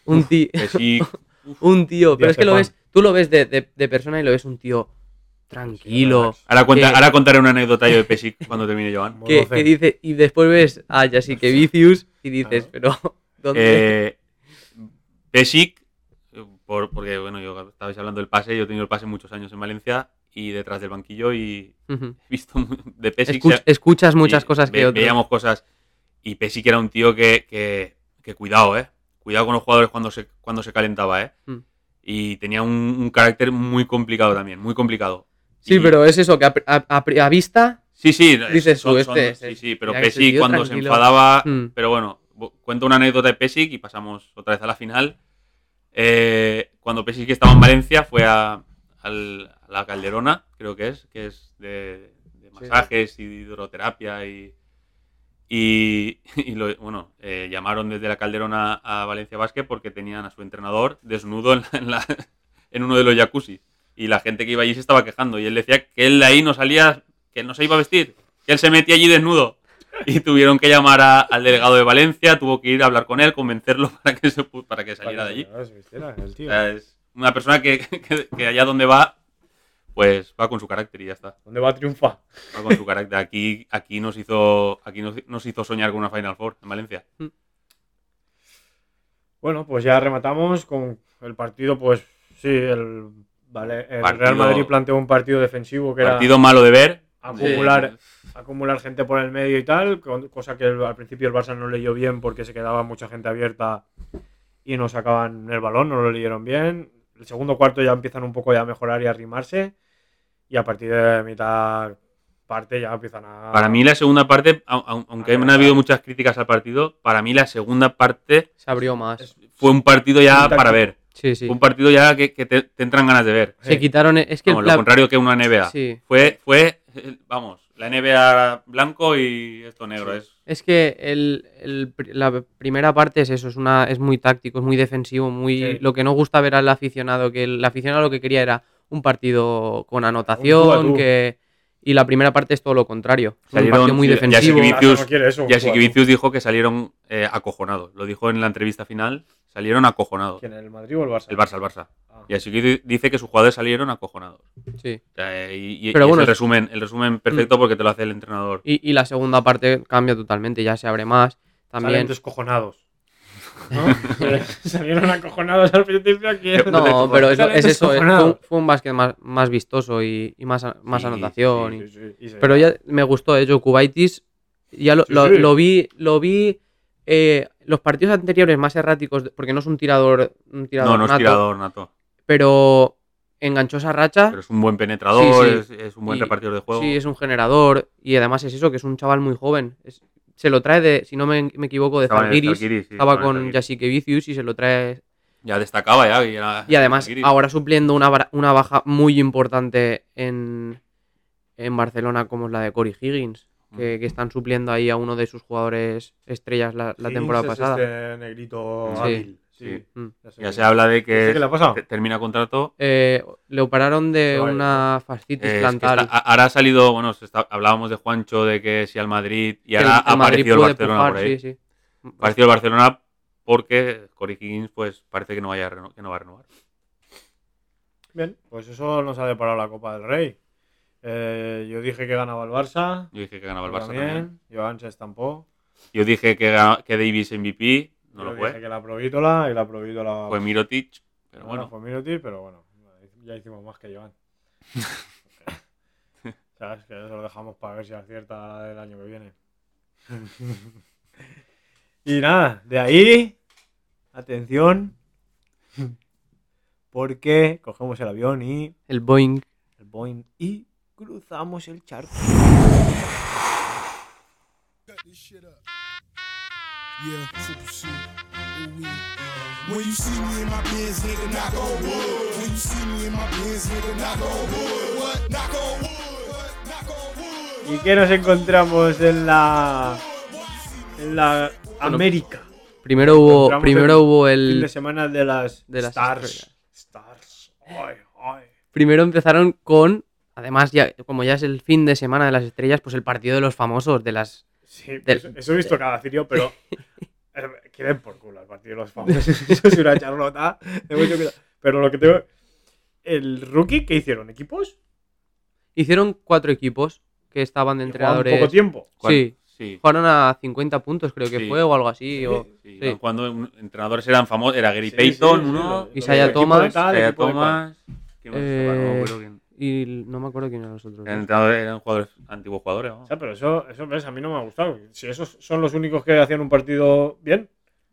Un tío. <laughs> Un tío. Pero es que lo ves. Tú lo ves de, de- de persona y lo ves un tío tranquilo. ahora, cuenta, Que- ahora contaré una anécdota yo de Pesic <laughs> cuando termine Joan. Que, que dice. Y después ves a Jasikevičius y dices, Ah. pero. <laughs> ¿Dónde? Eh, Pesic, por, porque bueno, yo estabais hablando del pase, yo he tenido el pase muchos años en Valencia y detrás del banquillo y <laughs> he visto de Pesic. Escuch- se- escuchas muchas y cosas que ve- otros. Veíamos cosas y Pesic era un tío que, que, que cuidado, ¿eh? Cuidado con los jugadores cuando se, cuando se calentaba, ¿eh? Mm. Y tenía un, un carácter muy complicado también, muy complicado. Sí, Y- pero es eso, que a, a- a- a vista. Sí, sí, Dices son- tú, son- este- sí, sí, pero Pesic tío cuando se enfadaba, Mm. pero bueno, bu- cuento una anécdota de Pesic y pasamos otra vez a la final. Eh, cuando Pesic estaba en Valencia fue a, a la Calderona, creo que es, que es de, de masajes y de hidroterapia y, y, <laughs> y lo- bueno, eh, llamaron desde la Calderona a Valencia Basket porque tenían a su entrenador desnudo en, la- en la- <laughs> en uno de los jacuzzi y la gente que iba allí se estaba quejando y él decía que él de ahí no salía, que él no se iba a vestir, que él se metía allí desnudo. <laughs> Y tuvieron que llamar a- al delegado de Valencia, tuvo que ir a hablar con él, convencerlo <laughs> para que, se, para que saliera de allí. Para que se vistiera, el tío. O sea, es una persona que, <laughs> que- que allá donde va, pues va con su carácter y ya está. ¿Dónde va a triunfar? Va con su carácter. Aquí, aquí nos hizo, aquí nos, nos hizo soñar con una Final Four en Valencia. Bueno, pues ya rematamos con el partido, pues sí, el, vale, el Partido- Real Madrid planteó un partido defensivo que Partido malo de ver. Acumular. Era acumular gente por el medio y tal, cosa que al principio el Barça no leyó bien porque se quedaba mucha gente abierta y no sacaban el balón, no lo leyeron bien. El segundo cuarto ya empiezan un poco ya a mejorar y a arrimarse y a partir de mitad parte ya empiezan a... Para mí la segunda parte, au- au- aunque han habido muchas críticas al partido, para mí la segunda parte Se abrió más. Fue un partido ya para ver. Sí, sí. Fue un partido ya que, que te, te entran ganas de ver. Se quitaron. Es que Vamos, lo contrario que una NBA. Sí. Fue, fue, vamos, la NBA blanco y esto negro. Es, Es que el, el la primera parte es eso, es una es muy táctico, es muy defensivo, muy Sí. lo que no gusta ver al aficionado, que el aficionado lo que quería era un partido con tú anotación, tú. que y la primera parte es todo lo contrario, es un Salieron- partido muy ya defensivo. dijo que salieron eh, acojonados. Lo dijo en la entrevista final. Salieron acojonados. ¿Quién, el Madrid o el Barça? El Barça, el Barça. Ah. Y así que dice que sus jugadores salieron acojonados. Sí. O sea, eh, y, y- Pero y bueno, es el es- resumen, el resumen perfecto porque te lo hace el entrenador. Y, y la segunda parte cambia totalmente, ya se abre más. Salen También descojonados. ¿No? <laughs> <laughs> Salieron acojonados al principio aquí. No, pero eso- es eso, es- fue, un- fue un básquet más, más vistoso y, y más, más Sí, anotación. Sí, y- sí, sí, y se- Pero ya me gustó, de hecho, Kubaitis. Ya lo, Sí, lo- sí. lo vi, lo vi eh, los partidos anteriores más erráticos, porque no es un tirador, un tirador No, no es nato, tirador nato. pero enganchó esa racha. Pero es un buen penetrador, Sí, Es, es un buen Y- repartidor de juego. Sí, es un generador y además es eso, que es un chaval muy joven. Es- se lo trae de, si no me, me equivoco, de Estaba en el Zalgiris. Zalgiris, sí, Estaba con. Yasique Vicius y se lo trae. Ya destacaba ya. Y, era- Y además, Zalgiris. ahora supliendo una, una baja muy importante en, en Barcelona, como es la de Cory Higgins. Mm. Que, que están supliendo ahí a uno de sus jugadores estrellas la, la temporada es pasada. Este negrito Sí. Hábil. Sí. Sí. Mm. Ya se habla de ¿Este que qué le ha pasado? te- termina contrato. Eh, le operaron de una fascitis Eh, es que plantar. ahora ha salido, bueno, está- hablábamos de Juancho, de que si al Madrid, y ahora ha aparecido el Barcelona pujar, por ahí. sí, sí. Ha aparecido el Barcelona porque Cory Higgins, pues parece que no, vaya a reno- que no va a renovar. Bien, pues eso nos ha deparado la Copa del Rey. Eh, yo dije que ganaba el Barça. Yo dije que ganaba el Barça también. también. Joan se estampó. Yo dije que Davis MVP, no Yo lo dije fue. que la Provítola y la Provítola Fue Mirotic, pero Bueno, bueno. fue Mirotic, pero bueno, ya hicimos más que Joan. <laughs> ¿Sabes? Que eso lo dejamos para ver si acierta el año que viene. <laughs> y nada, de ahí, atención, porque cogemos el avión y El Boeing. el Boeing y cruzamos el charco. Yeah, triple C. Ooh, wee. When you see me in my Benz, nigga, knock on wood. When you see me in my Benz, nigga, knock on wood. What? Knock on wood. What? Knock on wood. ¿Y qué nos encontramos en la en la Bueno, América? Primero hubo, primero el hubo Fin de el. semana de las, de las Stars. estrellas. Stars. Ay, ay. Primero empezaron con. Además, ya, como ya es el fin de semana de las estrellas, pues el partido de los famosos, de las. Sí, Del- eso, eso he visto cada cirio, pero <laughs> eh, quieren por culo el partido de los famosos. <laughs> Eso es una charlota. de mucho cuidado. Pero lo que tengo. El rookie, ¿qué hicieron? ¿Equipos? Hicieron cuatro equipos que estaban de entrenadores. poco tiempo. ¿Cuál? Sí, Sí. jugaron a 50 puntos, creo que Sí. fue, o algo así. o- Sí, Sí. Cuando entrenadores eran famosos, era Gary Sí, Payton, sí, sí, uno, Isaiah Thomas, de tal, Isaiah de. Thomas. ¿quién más Eh, estaba? Y no me acuerdo quién eran los otros. Eran dos. entrenadores, eran jugadores, antiguos jugadores. ¿no? O sea, pero eso, eso ves, a mí no me ha gustado. Si esos son los únicos que hacían un partido bien,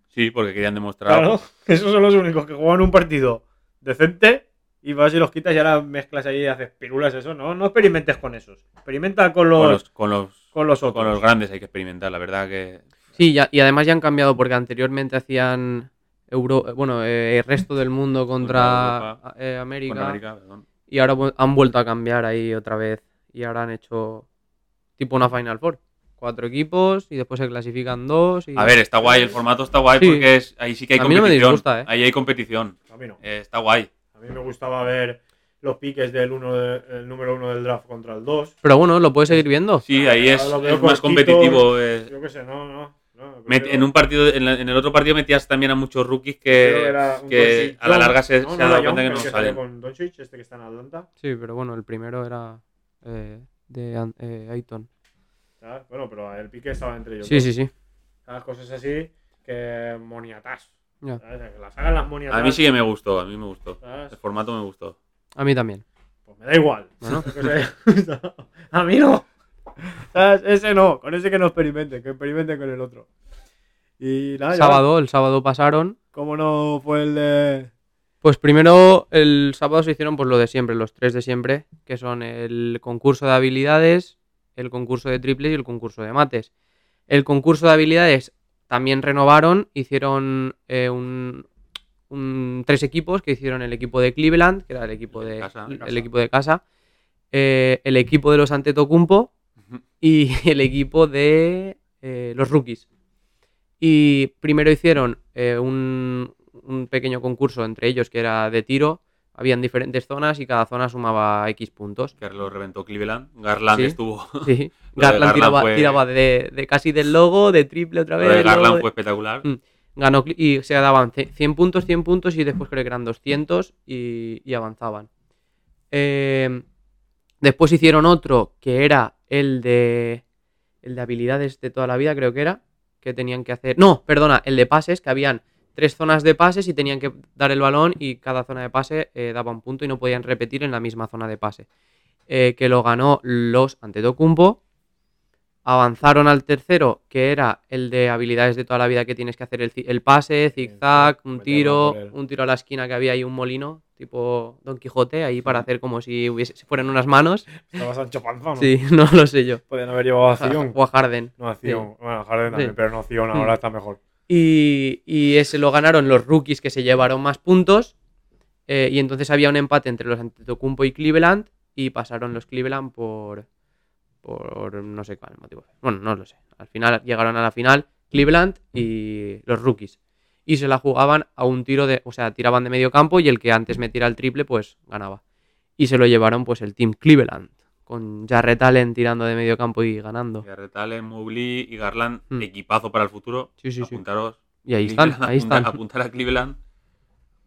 Sí, porque querían demostrar. claro, <laughs> esos son los únicos que juegan un partido decente y vas y los quitas y ahora mezclas ahí y haces pirulas, eso. No, no experimentes con esos. Experimenta con los, Con los, con los, con los otros. con los grandes hay que experimentar, la verdad que. Sí, ya- y además ya han cambiado porque anteriormente hacían Euro, bueno, eh, el resto del mundo contra Contra eh, América, Con América, perdón. Y ahora han vuelto a cambiar ahí otra vez y ahora han hecho tipo una Final Four. Cuatro equipos y después se clasifican dos. Y... A ver, está guay, el formato está guay Sí. porque es, ahí sí que hay A mí no me competición. disgusta, ¿eh? Ahí hay competición. A mí no. Eh, está guay. A mí me gustaba ver los piques del uno de- el número uno del draft contra el 2. Pero bueno, lo puedes seguir viendo. Sí, ahí es, es más competitivo. es- Yo qué sé, no, no. En un partido, en, la- en el otro partido metías también a muchos rookies que, que a la larga se, No, se no ha dado cuenta que no salen. con Doncic, este que está en Atlanta. Sí, pero bueno, el primero era eh, de eh, Ayton. ¿sabes? Bueno, pero el pique estaba entre ellos. Sí, dos. sí, sí. ¿Sabes? Cosas así que moniatas. Que las hagan las moniatas. A mí sí que me gustó, a mí me gustó. ¿sabes? El formato me gustó. A mí también. Pues me da igual. Bueno. <laughs> <laughs> A mí no. ¿Sabes? <laughs> Ese no. Con ese que no experimenten. Que experimenten con el otro. Y nada, ya. Sábado, el sábado pasaron. ¿Cómo no fue el de. Pues primero el sábado se hicieron pues lo de siempre, los tres de siempre, que son el concurso de habilidades, el concurso de triples y el concurso de mates. El concurso de habilidades también renovaron, hicieron eh, un, un- tres equipos, que hicieron el equipo de Cleveland, que era el equipo De de, casa. el De casa. equipo de casa, eh, el equipo de los Antetokounmpo. Y <laughs> el equipo de eh, los rookies. Y primero hicieron eh, un, un pequeño concurso entre ellos que era de tiro. Habían diferentes zonas y cada zona sumaba X puntos. Que lo reventó Cleveland. Garland Sí. estuvo. <laughs> Sí. <laughs> Lo Garland, Garland tiraba, fue- tiraba de, de casi del logo, de triple otra Lo vez. de luego Garland de- fue espectacular. Mm. Ganó y se daban ce- 100 puntos, 100 puntos y después creo que eran 200 y, y avanzaban. Eh, después hicieron otro que era el de el de habilidades de toda la vida, creo que era, que tenían que hacer. No, perdona, el de pases, que habían tres zonas de pases y tenían que dar el balón y cada zona de pase eh, daba un punto y no podían repetir en la misma zona de pase. Eh, que lo ganó los Antetokounmpo. Avanzaron al tercero, que era el de habilidades de toda la vida que tienes que hacer el, el pase, zigzag, un tiro, un tiro a la esquina que había ahí un molino, tipo Don Quijote, ahí para hacer como si hubiese, si fueran unas manos. Estaba Sancho Panza, ¿no? Sí, <laughs> no lo sé yo. Podían haber llevado a Zion. O a Harden. No, a Zion. Bueno, a Harden también, Sí. pero no, Zion ahora está mejor. Y, y ese lo ganaron los rookies que se llevaron más puntos. eh, y entonces había un empate entre los Antetokounmpo y Cleveland. Y pasaron los Cleveland por. Por no sé cuál motivo. Bueno, no lo sé. Al final llegaron a la final Cleveland y los rookies. Y se la jugaban a un tiro de. O sea, tiraban de medio campo y el que antes metiera el triple, pues ganaba. Y se lo llevaron, pues, el team Cleveland. Con Jarrett Allen tirando de medio campo y ganando. Garrett Allen, Mobley y Garland, Mm. equipazo para el futuro. Sí, sí, sí. Apuntaros. Y ahí están, Cleveland, ahí apunta- están. Apuntar a Cleveland,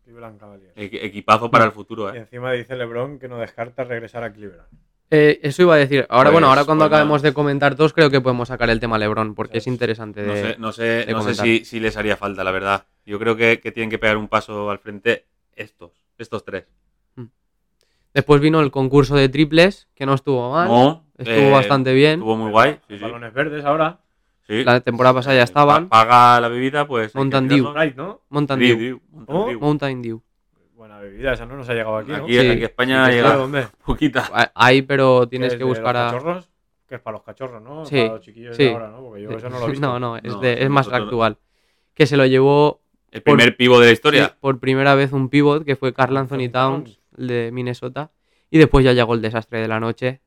Cleveland Cavaliers. equi- equipazo para el futuro, Y ¿eh? encima dice LeBron que no descarta regresar a Cleveland. Eh, eso iba a decir. Ahora, Pues- bueno, ahora cuando pues acabemos de comentar todos, creo que podemos sacar el tema LeBron, porque es interesante. No de- sé, no sé, de no sé si, si les haría falta, la verdad. Yo creo que, que tienen que pegar un paso al frente estos, estos tres. Después vino el concurso de triples, que no estuvo mal. No, estuvo eh, bastante bien. Estuvo muy guay. Sí, sí. Balones verdes ahora. Sí. La temporada pasada ya estaban. pa- Paga la bebida, pues. Mountain Dew. tirarlo. Right, ¿no? Mountain Dew, Mountain. Dew. Bebida, esa no nos ha llegado aquí, ¿no? Aquí, Sí. aquí España ¿De llega dónde? poquita. <laughs> Ah, Hay, pero ¿Qué tienes es que de buscar los a. cachorros? Que es para los cachorros, ¿no? Sí, Para los chiquillos sí. de ahora, ¿no? Porque yo eso no lo he <laughs> visto. no, no, es, No, de- eso es más nosotros- actual. Que se lo llevó El primer pivo de la historia. sí, por primera vez un pivot, que fue Carl Anthony Anthony Towns, el de Minnesota. Y después ya llegó el desastre de la noche.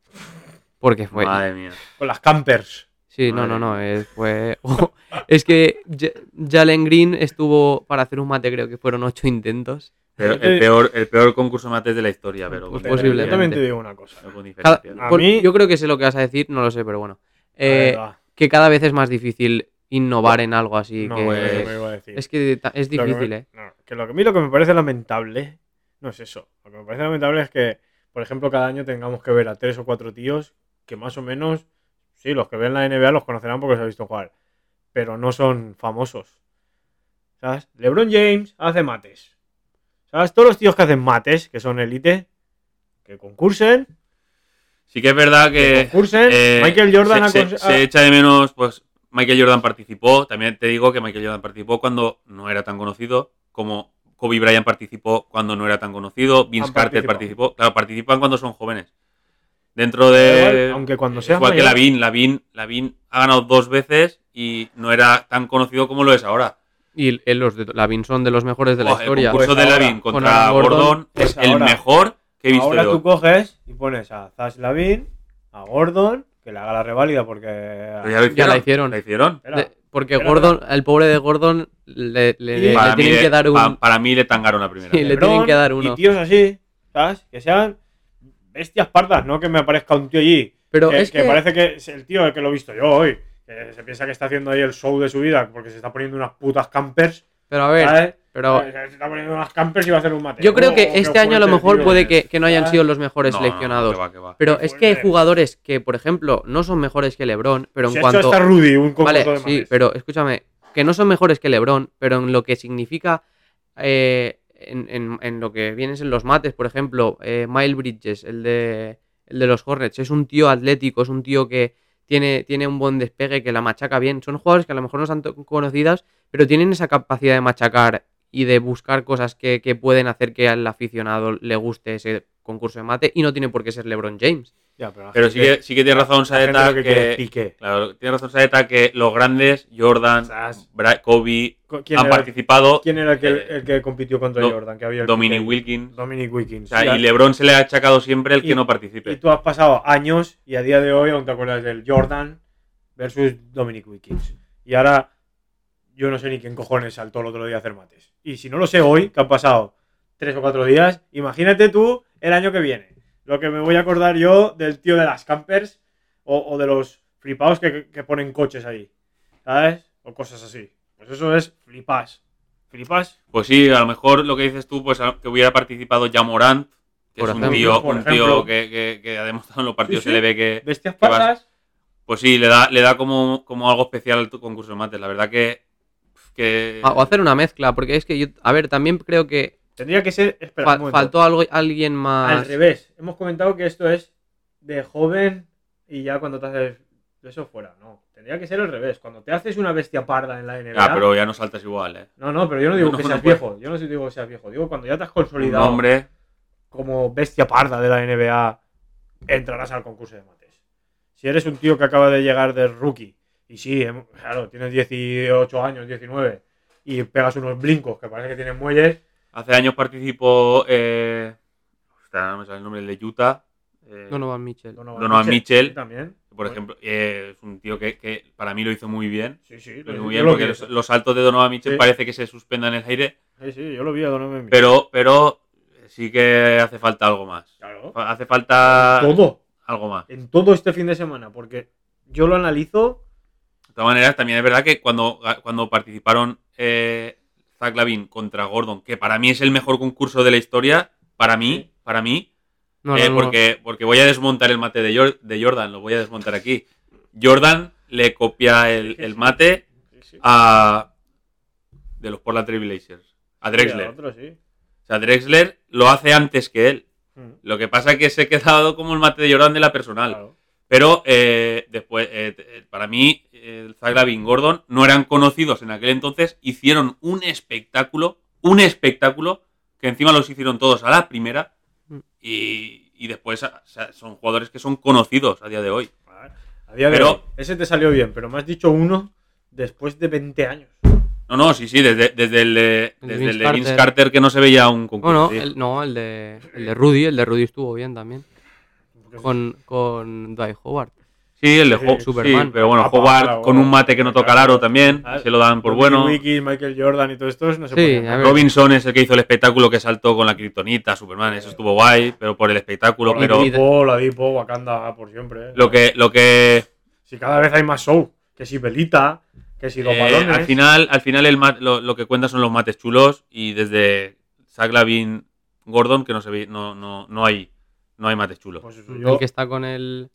Porque fue. Madre mía. Con las campers. Sí, no, Madre no, no. Es, fue... <laughs> es que Ja- Jalen Green estuvo para hacer un mate, creo que fueron ocho intentos. Pero Eh, el, peor, el peor concurso mates de la historia, pero. Pues posiblemente. Yo también te digo una cosa. Cada- por- mí- Yo creo que sé lo que vas a decir, no lo sé, pero bueno. Eh, que cada vez es más difícil innovar en algo así. no, que... eso pues- me iba a decir. Es que es Lo que difícil, me- ¿eh? no, que lo que a mí lo que me parece lamentable no es eso. Lo que me parece lamentable es que, por ejemplo, cada año tengamos que ver a tres o cuatro tíos que más o menos, sí, los que ven la NBA los conocerán porque se ha visto jugar, pero no son famosos. ¿Sabes? LeBron James hace mates. ¿Sabes? Todos los tíos que hacen mates, que son élite, que concursen, Sí que es verdad que que. concursen. eh, Michael Jordan se, ha se- se ha- echa de menos, pues. Michael Jordan participó. También te digo que Michael Jordan participó cuando no era tan conocido. Como Kobe Bryant participó cuando no era tan conocido. Vince Carter participó. Claro, participan cuando son jóvenes. Dentro de. aunque cuando seas Igual que mayor- Lavin. Lavin, Lavin ha ganado dos veces y no era tan conocido como lo es ahora. Y el- los de Lavin son de los mejores de la historia. El concurso Pues de Lavin con contra Gordon, Gordon, pues es el ahora- mejor que he visto Ahora yo. tú coges y pones a Zach Lavin, a Gordon, que le haga la reválida porque. Ya, la hicieron. La hicieron. Espera. De- porque Gordon, el pobre de Gordon, le, le- le para, mí tienen le, que dar un. pa- para mí le tangaron la primera. Sí, le LeBron tienen que dar uno. Y tíos así, ¿sabes? Que sean bestias pardas, no que me aparezca un tío allí. pero que, es que que. parece que es el tío que lo he visto yo hoy. Que se piensa que está haciendo ahí el show de su vida porque se está poniendo unas putas campers. Pero a ver, ¿sabes? pero Se está poniendo unas campers y va a hacer un mate. yo creo Oh, que este año a lo mejor tío. puede que, que no hayan ¿sabes? sido los mejores No, no, no, seleccionados. que va, que va. Pero es que hay jugadores que, por ejemplo, no son mejores que LeBron, pero en cuanto hasta Rudy, un Vale, de sí, pero escúchame, que no son mejores que LeBron, pero en lo que significa, eh, en, en- en lo que vienes en los mates, por ejemplo, eh, Miles Bridges, el de, el de los Hornets, es un tío atlético, es un tío que tiene, tiene un buen despegue, que la machaca bien. Son jugadores que a lo mejor no son tan conocidas, pero tienen esa capacidad de machacar y de buscar cosas que, que pueden hacer que al aficionado le guste ese concurso de mate y no tiene por qué ser LeBron James. Ya, pero sí que, sí que tiene razón Saeta que claro, tiene razón Saeta que los grandes, Jordan, Kobe, ¿Quién han era, participado. quién era el, que, eh, el que compitió contra Do- Jordan? Que había el Dominic? Wilkins. Dominic Wilkins. O sea, y LeBron se le ha achacado siempre el que Y- no Y participe. tú has pasado años y a día de hoy aún te acuerdas del Jordan versus Dominic Wilkins. Y ahora yo no sé ni quién cojones saltó el otro día a hacer mates. Y si no lo sé hoy, que han pasado tres o cuatro días, imagínate tú el año que viene. Lo que me voy a acordar yo del tío de las campers o, o de los flipados que, que ponen coches ahí. ¿Sabes? O cosas así. Pues eso es flipas. ¿Flipas? Pues sí, a lo mejor lo que dices tú, pues a- que hubiera participado ya Morant, que Por es un tío, un tío que, que- que ha demostrado en los partidos, Sí, se le ve que, Bestias que vas- pues sí, le da, le da como, como algo especial al tu concurso de mates. La verdad que, que Ah, O hacer una mezcla, porque es que yo, a ver, también creo que Tendría que ser. Espera, un faltó algo, alguien más. Al revés. Hemos comentado que esto es de joven y ya cuando te haces eso fuera. No. Tendría que ser al revés. Cuando te haces una bestia parda en la NBA. Ah, pero ya no saltas igual, ¿eh? No, no, pero yo no digo <laughs> No, que no seas puede. viejo. Yo no digo que seas viejo. Digo cuando ya te has consolidado hombre, como bestia parda de la NBA, entrarás al concurso de mates. Si eres un tío que acaba de llegar de rookie, y sí, em- claro, tienes 18 años, 19, y pegas unos blincos que parece que tienen muelles, hace años participó, eh, ostras, no me sale el nombre, el de Utah. Eh, Donovan Mitchell. Donovan Mitchell. también. por ejemplo, eh, es un tío que, que para mí lo hizo muy bien. Sí, sí, Lo hizo muy bien lo porque los, saltos de Donovan Mitchell Sí. parece que se suspendan en el aire, Sí, sí, yo lo vi a Donovan Mitchell. pero, pero sí que hace falta algo más. Claro. Hace falta Todo. algo más. En todo este fin de semana, porque yo lo analizo. De todas maneras, también es verdad que cuando, cuando participaron eh, Zach Lavin contra Gordon, que para mí es el mejor concurso de la historia, para mí, Sí. para mí, No, eh, no, no. porque, porque voy a desmontar el mate de, Jor- de Jordan, lo voy a desmontar aquí. Jordan le copia el, el mate a de los Portland Trail Blazers, a Drexler. Sí, a otro, sí. O sea, Drexler lo hace antes que él. Lo que pasa es que se ha quedado como el mate de Jordan de la personal. claro. Pero eh, después, eh, para mí, el Lavin Gordon no eran conocidos en aquel entonces, hicieron un espectáculo, un espectáculo, que encima los hicieron todos a la primera, Mm. Y, y después o sea, son jugadores que son conocidos a día de hoy. A día de Pero- hoy, ese te salió bien, pero me has dicho uno después de 20 años. No, no, sí, sí, desde, desde el de, desde Vince el de Vince Carter. Carter que no se veía un concurso. Bueno, sí. el, no, el de, el de Rudy, el de Rudy estuvo bien también. Con, con Dwight Howard. Sí, el de Sí, Ho- Superman. sí, pero bueno, para, Howard para, con un mate que no toca el aro también, Ah, se lo dan por bueno. Wiki, Michael Jordan y todo esto no se Sí. Robinson es el que hizo el espectáculo que saltó con la kriptonita, Superman, eso estuvo guay, pero por el espectáculo, Por pero la Dipo, la Dipo, Wakanda por siempre. ¿eh? lo que, lo que Si cada vez hay más show, que si velita, que si dos eh, balones. al final, al final el mat- lo, lo que cuenta son los mates chulos y desde Zach Lavin Gordon que no se ve, no, no, no hay, no hay mates chulos. Pues eso, El yo, que está con el.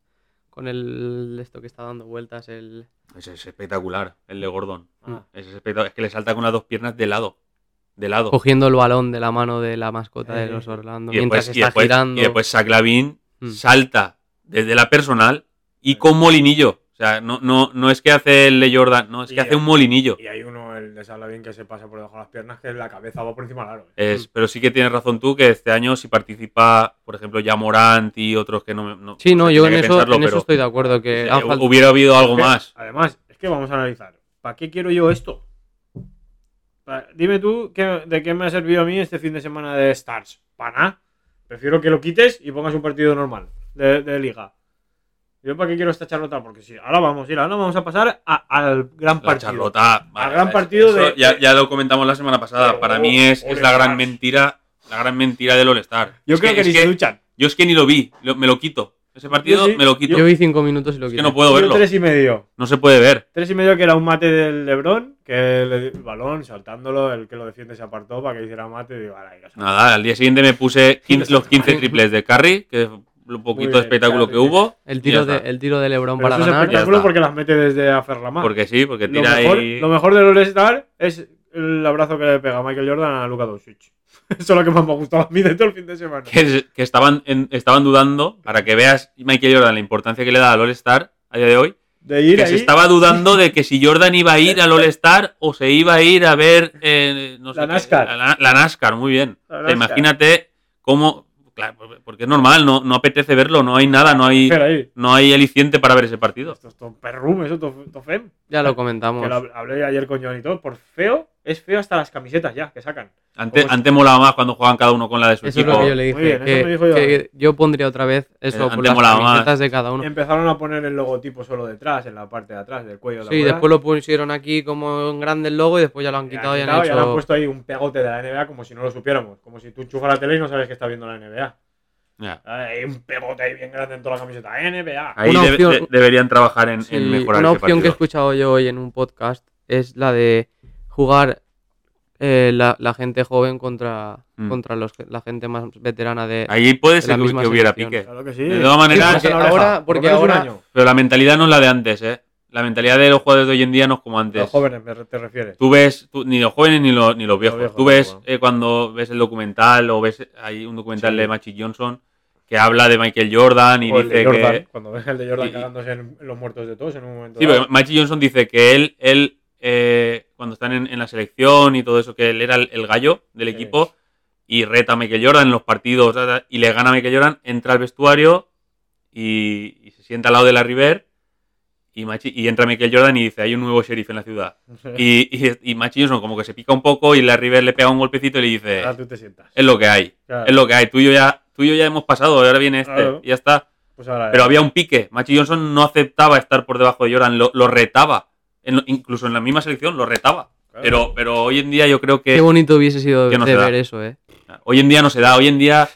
Con el. Esto que está dando vueltas, el. Ese es espectacular, el de Gordon. Ah. Es espectacular, es que le salta con las dos piernas de lado, de lado. Cogiendo el balón de la mano de la mascota de Eh, los Orlando. Y mientras después, y está después, girando. y después Zach Lavin Mm. salta desde la personal y con molinillo. O sea, no, no, no es que hace el de Jordan, no, es Y que hace ya. un molinillo. Y hay uno, el de Salavin, que se pasa por debajo de las piernas, que la cabeza va por encima del aro. ¿eh? Es, pero sí que tienes razón tú que este año si participa, por ejemplo, ya Morant y otros que no... me- no Sí, no, yo en eso, pensarlo, en eso pero, estoy de acuerdo. Que eh, hubiera habido algo Es que, más. Además, es que vamos a analizar. ¿Para qué quiero yo esto? Dime tú qué- de qué me ha servido a mí este fin de semana de Stars. Para nada. Prefiero que lo quites y pongas un partido normal de, de liga. ¿Yo para qué quiero esta charlota? Porque sí, ahora vamos, ir, ahora vamos a pasar a- al gran La partido. charlota. Al gran partido de- Ya, ya lo comentamos la semana pasada. Pero, Para mí es, es la gran mentira. La gran mentira del All-Star. Yo Es creo que, ni se duchan. Yo es que ni lo vi, lo- me lo quito. Ese partido sí, me lo quito. Yo vi cinco minutos y lo es que no puedo Yo verlo. tres y medio. No se puede ver. Tres y medio que era un mate del Lebron, que el, el balón saltándolo, el que lo defiende se apartó para que hiciera mate y digo, ahora, ya sabes. Nada, al día siguiente me puse 15 los 15 triples de Curry, que un poquito bien, de espectáculo que hubo. El tiro, de, el tiro de Lebron Pero para eso es ganar. espectáculo está. porque las mete desde Aferramar. Porque sí, porque lo, tira mejor, ahí. lo mejor del All-Star es el abrazo que le pega Michael Jordan a Luka Doncic. <laughs> Eso es lo que más me ha gustado a mí de todo el fin de semana. que, es- que estaban, en- estaban dudando, para que veas Michael Jordan la importancia que le da al All-Star a día de hoy, De ir que ahí, se estaba dudando de que si Jordan iba a ir al All-Star o se iba a ir a ver eh, no sé La qué, NASCAR. la, la NASCAR, muy bien. La NASCAR. imagínate cómo. Claro, porque es normal, no, no apetece verlo, no hay nada, no hay, no hay aliciente para ver ese partido. Esto es todo perrum, eso, todo, todo fem. Ya lo Que comentamos. lo hablé ayer con John y todo. Por feo, es feo hasta las camisetas ya, que sacan. Antes, antes molaba más cuando jugaban cada uno con la de su Eso es equipo. lo que yo le dije. Muy bien, que, yo. que yo pondría otra vez eso Eh, por antes las molaba más. camisetas de cada uno. Empezaron a poner el logotipo solo detrás, en la parte de atrás del cuello. ¿te Sí, acuerdas? después lo pusieron aquí como en grande el logo y después ya lo han Y han quitado y han quitado han hecho. puesto ahí un pegote de la NBA como si no lo supiéramos. Como si tú enchufas la tele y no sabes que está viendo la NBA. Ya. Hay un pegote ahí bien grande en toda la camiseta. NBA. Ahí Una opción- de- deberían trabajar en, Sí, en mejorar una ese opción que he escuchado yo hoy en un podcast es la de jugar eh, la, la gente joven contra, Mm. contra los, la gente más veterana de. Ahí puede de ser que, hubiera pique. Claro que sí. De todas maneras, porque ahora- porque ahora-. Pero la mentalidad no es la de antes, ¿eh? La mentalidad de los jugadores de hoy en día no es como antes. Los jóvenes, me re- te refieres. Tú ves, tú- ni los jóvenes ni los, ni los viejos. viejos, Tú ves eh, cuando ves el documental o ves, hay un documental Sí. de Magic Johnson que habla de Michael Jordan y O el de dice Jordan, que... Cuando ves el de Jordan y- cagándose en, en los muertos de todos en un momento. Sí, dado. pero Magic Johnson dice que él, él eh, cuando están en, en la selección y todo eso, que él era el, el gallo del equipo y reta a Michael Jordan en los partidos y le gana a Michael Jordan, entra al vestuario y, y se sienta al lado de la River y, Machi- y entra Michael Jordan y dice, hay un nuevo sheriff en la ciudad. Y, y, y Magic Johnson como que se pica un poco y la River le pega un golpecito y le dice, Ahora tú te sientas. es lo que hay, Claro. es lo que hay, tú y yo ya, tú y yo ya hemos pasado, ahora viene este, Claro. y ya está. Pues ahora Pero había un pique. Magic Johnson no aceptaba estar por debajo de Jordan, lo, lo retaba. En lo- incluso en la misma selección lo retaba. Claro. Pero, pero hoy en día yo creo Qué que bonito hubiese sido no de da. ver eso, ¿eh? hoy en día no se da. Hoy en día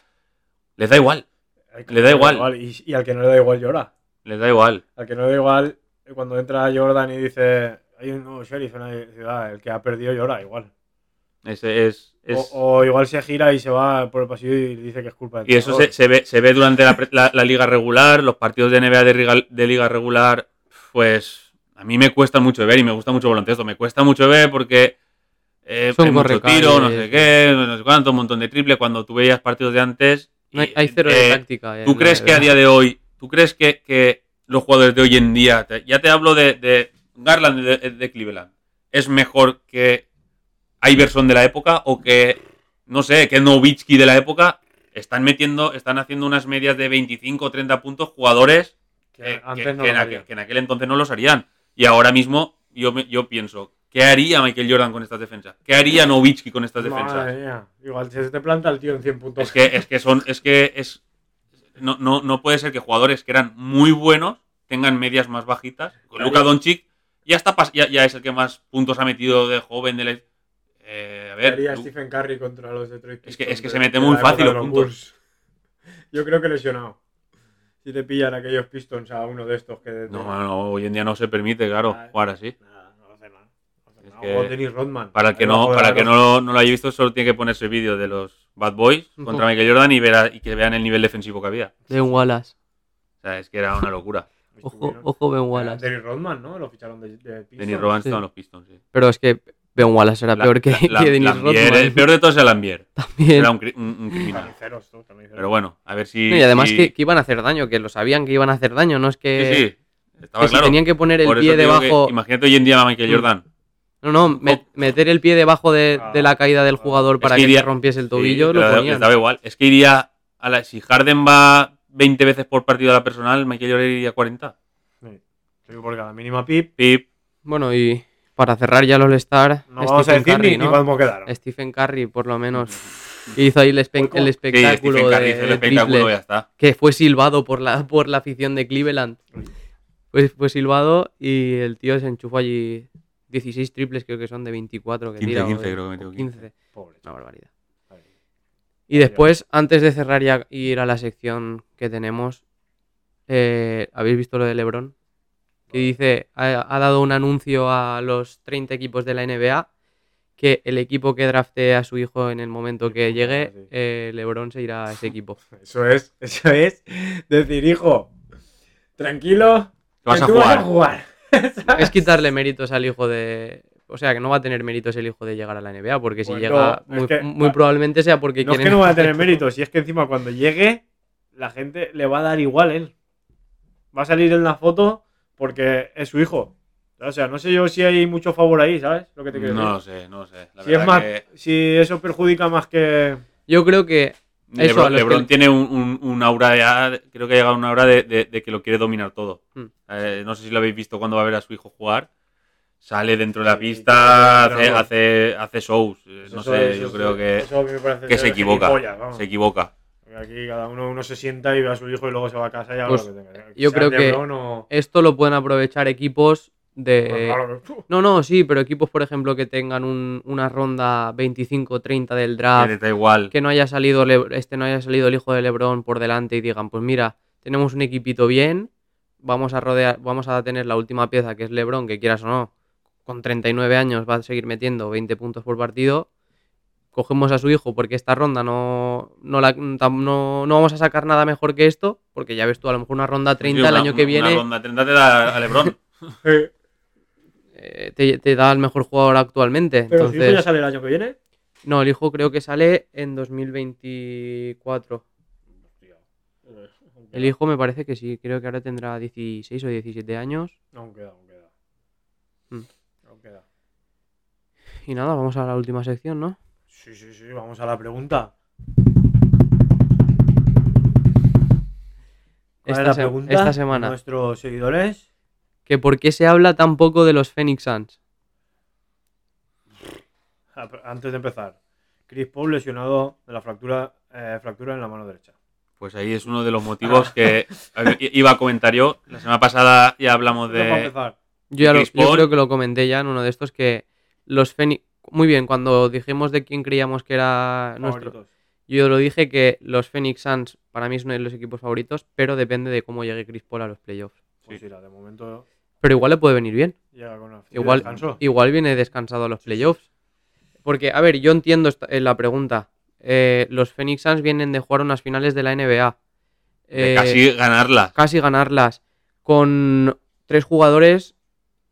les da igual. Hay que- le da igual. Y, y al que no le da igual llora. Les da igual. Al que no le da igual, cuando entra Jordan y dice, hay un nuevo sheriff en la ciudad, el que ha perdido llora igual. Ese es, es- O, o igual se gira y se va por el pasillo y dice que es culpa del y eso se, se ve, se ve durante la, pre- la- la liga regular, los partidos de NBA de, riga- de liga regular, pues a mí me cuesta mucho ver y me gusta mucho baloncesto. Me cuesta mucho ver porque eh, Son hay mucho tiro, no sé qué, no sé cuánto, un montón de triple. Cuando tú veías partidos de antes... No hay, y, hay cero de eh, táctica. ¿Tú crees que a día de hoy, tú crees que, que los jugadores de hoy en día, te- ya te hablo de, de Garland de, de Cleveland, es mejor que Iverson de la época o que, no sé, que Nowitzki de la época? Están metiendo, están haciendo unas medias de 25 o 30 puntos jugadores Que que, antes que- no que lo en aquel, que en aquel entonces no los harían. Y ahora mismo yo, me- yo pienso, ¿qué haría Michael Jordan con estas defensas? ¿Qué haría Nowitzki con estas defensas? Madre mía. Igual se te planta el tío en 100 puntos. Es que, es que son, es que es. No, no, no puede ser que jugadores que eran muy buenos tengan medias más bajitas. Con. Luka Doncic ya está ya, ya es el que más puntos ha metido de joven de la- eh, a ¿Qué ver, haría Stephen Curry contra los Detroit Es que- es que se mete muy fácil los puntos. Yo creo que lesionado. Si te pillan aquellos Pistons a uno de estos que... no, no, no, hoy en día no se permite, claro, Ah, jugar así. Nada, no hace nada. No hace Es nada. que- O Dennis Rodman. Para el que no, para que no, no lo haya visto, solo tiene que ponerse el vídeo de los Bad Boys contra Michael Jordan y, verá, y que vean el nivel defensivo que había. Ben Wallace. O sea, es que era una locura. Ojo, ojo Ben Wallace. Dennis Rodman, ¿no? Lo ficharon de, de Pistons. Dennis Rodman Sí. estaba en los Pistons, sí. Pero es que Ben Wallace era La- peor que, la- <laughs> la- que Dennis Lambier, Rodman. El peor de todos es Lambier. También. Era un, cri- un- un criminal. Pero bueno, a ver si. No, y además si- que, que iban a hacer daño, que lo sabían que iban a hacer daño, no es que, Sí, sí. Estaba que si claro. tenían que poner el pie que debajo. imagínate hoy en día a Michael Mm. Jordan. No, no, me- meter el pie debajo de, de la caída del Ah. jugador para que que, iría- se rompiese el tobillo, lo ponían. daba igual. Es que iría. A la, si Harden va 20 veces por partido a la personal, Michael Jordan iría 40. Sí. Sí, por cada mínima pip. Pip. Bueno, y para cerrar ya el All-Star, No vamos a Stephen decir Curry, ni, ni ¿no? cuándo quedaron. Stephen Curry, por lo menos, hizo ahí el, espe- el Sí, espectáculo Stephen Curry de, hizo el de espectáculo, triples, ya está. que fue silbado por la, por la afición de Cleveland. Pues fue silbado y el tío se enchufó allí 16 triples, creo que son de 24 que 15, tira. o 15, de- creo que metió o 15. 15. Pobre. Una barbaridad. Y después, antes de cerrar ya y ir a la sección que tenemos, Eh, ¿Habéis visto lo de LeBron? Que dice, ha, ha dado un anuncio a los 30 equipos de la NBA que el equipo que drafte a su hijo en el momento que llegue, eh, LeBron se irá a ese equipo. <laughs> Eso es, eso es decir, hijo, tranquilo, vas que a tú jugar. vas a jugar. <laughs> es quitarle méritos al hijo de... O sea, que no va a tener méritos el hijo de llegar a la NBA, porque si Pues llega, es muy, que- muy probablemente sea porque No es que no va a tener <laughs> méritos, y es que encima cuando llegue, la gente le va a dar igual él. Va a salir en la foto porque es su hijo. O sea, no sé yo si hay mucho favor ahí, ¿sabes? Lo que te quiero No lo decir. sé, no lo sé. La Si, es más, que si eso perjudica más que. Yo creo que Eso, LeBron, LeBron que- tiene un, un- un aura ya, creo que ha llegado a una hora de, de- de que lo quiere dominar todo. Hmm. Eh, no sé si lo habéis visto cuando va a ver a su hijo jugar. Sale dentro de la Sí, pista, hace, hace, hace shows. Eh, No Eso sé, es- yo eso- creo que, eso a mí me parece que se equivoca. gilipollas, vamos. Se equivoca. Aquí cada uno, uno se sienta y ve a su hijo y luego se va a casa y haga Pues, lo que tenga. yo creo que- o- esto lo pueden aprovechar equipos de... Pues claro que- No, no, sí, pero equipos, por ejemplo, que tengan un- una ronda 25-30 del draft, igual. que no haya salido Le- este no haya salido el hijo de LeBron por delante y digan, pues mira, tenemos un equipito bien, vamos a rodear, vamos a tener la última pieza que es LeBron, que quieras o no, con 39 años va a seguir metiendo 20 puntos por partido. Cogemos a su hijo porque esta ronda no, no, la- no, no vamos a sacar nada mejor que esto, porque ya ves tú, a lo mejor una ronda 30 Sí, el una- año que una viene ronda 30 te da a LeBron. <laughs> Eh, te, te da el mejor jugador actualmente. Pero su hijo ya Entonces, sale el año que viene. no, el hijo creo que sale en 2024. El hijo me parece que sí, creo que ahora tendrá 16 o 17 años. Aún queda, aún queda. Mm. Aún queda. Y nada, vamos a la última sección, ¿no? Sí, sí, sí, vamos a la pregunta. ¿Cuál es Esta, la se- pregunta esta semana. Nuestros seguidores. Que por qué se habla tan poco de los Phoenix Suns. Antes de empezar, Chris Paul lesionado de la fractura, eh, fractura en la mano derecha. Pues ahí es uno de los motivos que iba a comentar yo. La semana pasada ya hablamos de. empezar. Yo, ya lo- yo creo que lo comenté ya en uno de estos que los Phoenix... Muy bien, cuando dijimos de quién creíamos que era nuestro... Yo lo dije que los Phoenix Suns para mí es uno de los equipos favoritos, pero depende de cómo llegue Chris Paul a los playoffs. Pues Sí. mira, de momento Pero igual le puede venir bien. llega con una Igual, igual viene descansado a los playoffs. Porque, a ver, yo entiendo esta- eh, la pregunta. Eh, los Phoenix Suns vienen de jugar unas finales de la NBA. de Eh, casi ganarla. casi ganarlas. Con tres jugadores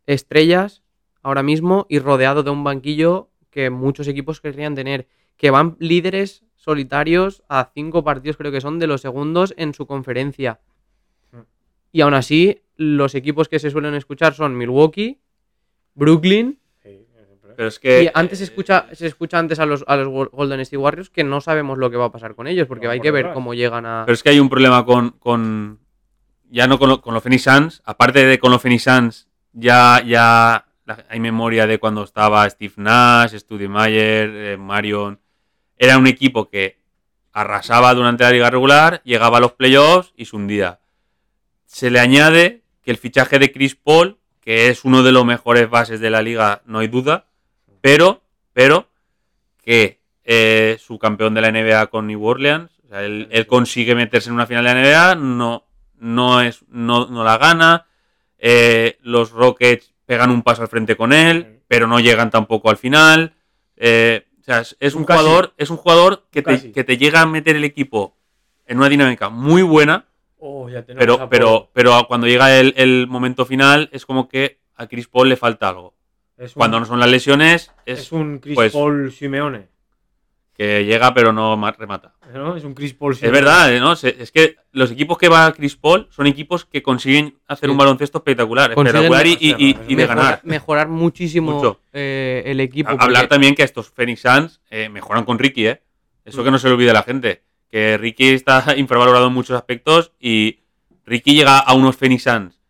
estrellas ahora mismo y rodeado de un banquillo que muchos equipos querrían tener. Que van líderes solitarios a cinco partidos, creo que son, de los segundos en su conferencia. Hmm. Y aún así, los equipos que se suelen escuchar son Milwaukee, Brooklyn. Sí, siempre. Pero es que. Y antes se eh, escucha, se escucha antes a los, a los Gol- Golden State Warriors que no sabemos lo que va a pasar con ellos, porque No, hay por que ver cómo llegan a. Pero es que hay un problema con. con- ya no con, lo- con los Phoenix Suns. Aparte de con los Phoenix Suns, ya, ya hay memoria de cuando estaba Steve Nash, Studemeyer, eh, Marion. Era un equipo que arrasaba durante la liga regular, llegaba a los playoffs y se hundía. Se le añade que el fichaje de Chris Paul, que es uno de los mejores bases de la liga, no hay duda, pero, pero, que eh, su campeón de la NBA con New Orleans, o sea, él, él consigue meterse en una final de la NBA, no, no, es, no, no la gana, eh, los Rockets pegan un paso al frente con él, pero no llegan tampoco al final. eh, o sea, es, Un jugador, es un jugador que te, que te llega a meter el equipo en una dinámica muy buena, Oh, ya pero, pero, pero cuando llega el, el momento final es como que a Chris Paul le falta algo. Un- Cuando no son las lesiones, es, es, un Chris pues- Paul Simeone. Que llega pero no ma- remata. Es un Chris Paul Es verdad, ¿eh? ¿no? Es que los equipos que va a Chris Paul son equipos que consiguen hacer Sí. un baloncesto espectacular, espectacular y, y- y- mejorar- y de Mejorar- ganar. Mejorar muchísimo Mucho. eh, el equipo. A- porque- Hablar también que estos Phoenix Suns eh, mejoran con Ricky, ¿eh? Eso que no se le olvide a la gente. Que Ricky está <laughs> infravalorado en muchos aspectos y Ricky llega a unos Phoenix Suns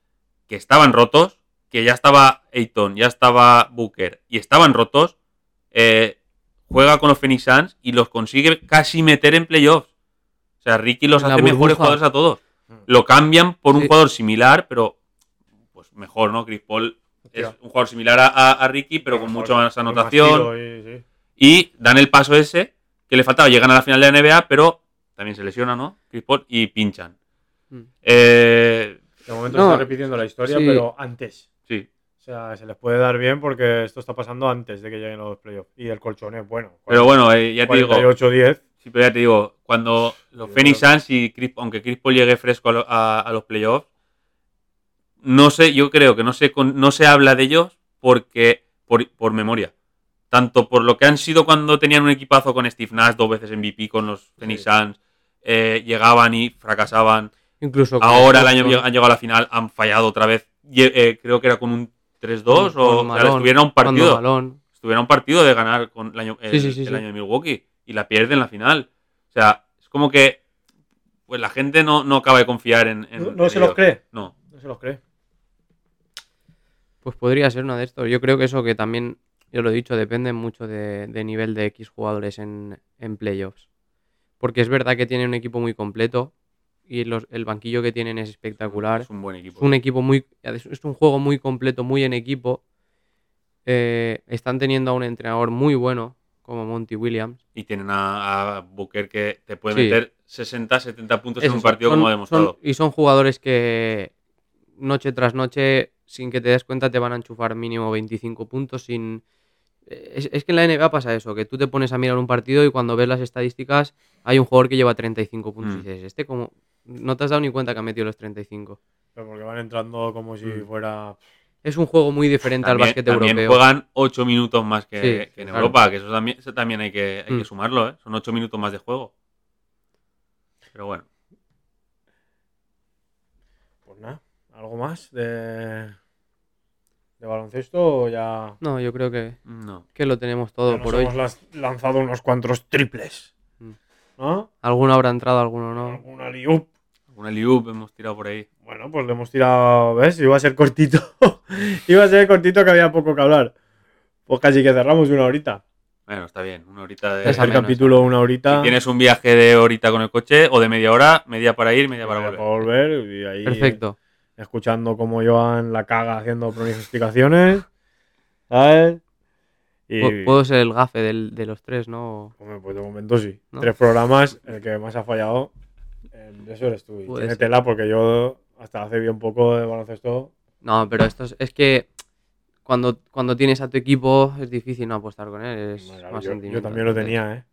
que estaban rotos, que ya estaba Ayton, ya estaba Booker y estaban rotos. eh, juega con los Phoenix Suns y los consigue casi meter en playoffs. O sea, Ricky los hace mejores jugadores a todos. Mm. Lo cambian por un Sí. jugador similar, pero pues mejor, ¿no? Chris Paul es un jugador similar a, a- a Ricky, pero con mucha más anotación. y- sí. Y dan el paso ese que le faltaba. Llegan a la final de la NBA, pero también se lesiona, ¿no? Chris Paul y pinchan. Mm. Eh, De momento No, se está repitiendo la historia, sí. pero antes. sí, O sea, se les puede dar bien porque esto está pasando antes de que lleguen los playoffs. Y el colchón es bueno. pero bueno, eh, ya te digo, 48-10. sí, pero ya te digo, cuando los Yo Phoenix Suns y Chris, aunque Chris Paul llegue fresco a, lo- a- a los playoffs, no sé, yo creo que no se, con- no se habla de ellos porque por, por memoria. Tanto por lo que han sido cuando tenían un equipazo con Steve Nash, dos veces MVP con los Phoenix Sí. Suns, eh, llegaban y fracasaban. Incluso Ahora el año han llegado a la final, han fallado otra vez. Eh, creo que era con un 3-2 con o, o sea, Malone, estuvieron a un partido. Malone- Estuvieron a un partido de ganar con el año, el, Sí, sí, sí, el sí. año de Milwaukee y la pierden en la final. O sea, es como que pues la gente no, no acaba de confiar en. en- No, no en se los cree. No. No se los cree. Pues podría ser una de estos. Yo creo que eso que también, yo lo he dicho, depende mucho de, de nivel de X jugadores en, en playoffs. Porque es verdad que tienen un equipo muy completo y los- el banquillo que tienen es espectacular. Es un buen equipo. Es un equipo muy. Es un juego muy completo, muy en equipo. Eh, están teniendo a un entrenador muy bueno, como Monty Williams. Y tienen a, a Booker que te puede Sí. meter 60, 70 puntos en un partido son- como ha demostrado. son- y son jugadores que noche tras noche, sin que te des cuenta, te van a enchufar mínimo 25 puntos. sin eh, es, es que en la NBA pasa eso, que tú te pones a mirar un partido y cuando ves las estadísticas hay un jugador que lleva 35 puntos Mm. y dices, este como... No te has dado ni cuenta que ha metido los 35. Pero porque van entrando como si Mm. fuera. Es un juego muy diferente al También, básquet también europeo. juegan 8 minutos más que, Sí, que en claro. Europa, que eso también, eso también hay, que, hay Mm. que sumarlo, ¿eh? Son 8 minutos más de juego. Pero bueno. Pues nada. ¿Algo más de. de baloncesto o ya. No, yo creo que, No. que lo tenemos ya todo nos por hoy. hemos lanzado unos cuantos triples. Mm. ¿No? Alguno habrá entrado, alguno no. Alguna liup. Una liup hemos tirado por ahí. Bueno, pues le hemos tirado. ¿Ves? Iba a ser cortito. <laughs> Iba a ser cortito que había poco que hablar. Pues casi que cerramos una horita. Bueno, está bien. Una horita de. Esa El menos, capítulo una Si horita. tienes un viaje de horita con el coche o de media hora, media para ir, media para para volver. volver. Y ahí Perfecto. escuchando cómo Joan la caga haciendo pronosticaciones. ¿Sabes? Y. Puedo ser el gafe del- de los tres, ¿no? Hombre, pues de momento sí. ¿No? Tres programas, el que más ha fallado. Eso eres tú. Y tiene tela porque yo hasta hace bien poco de baloncesto. No, pero esto es, es que cuando, cuando tienes a tu equipo es difícil no apostar con él. Es más yo, yo también lo tenía, ¿eh?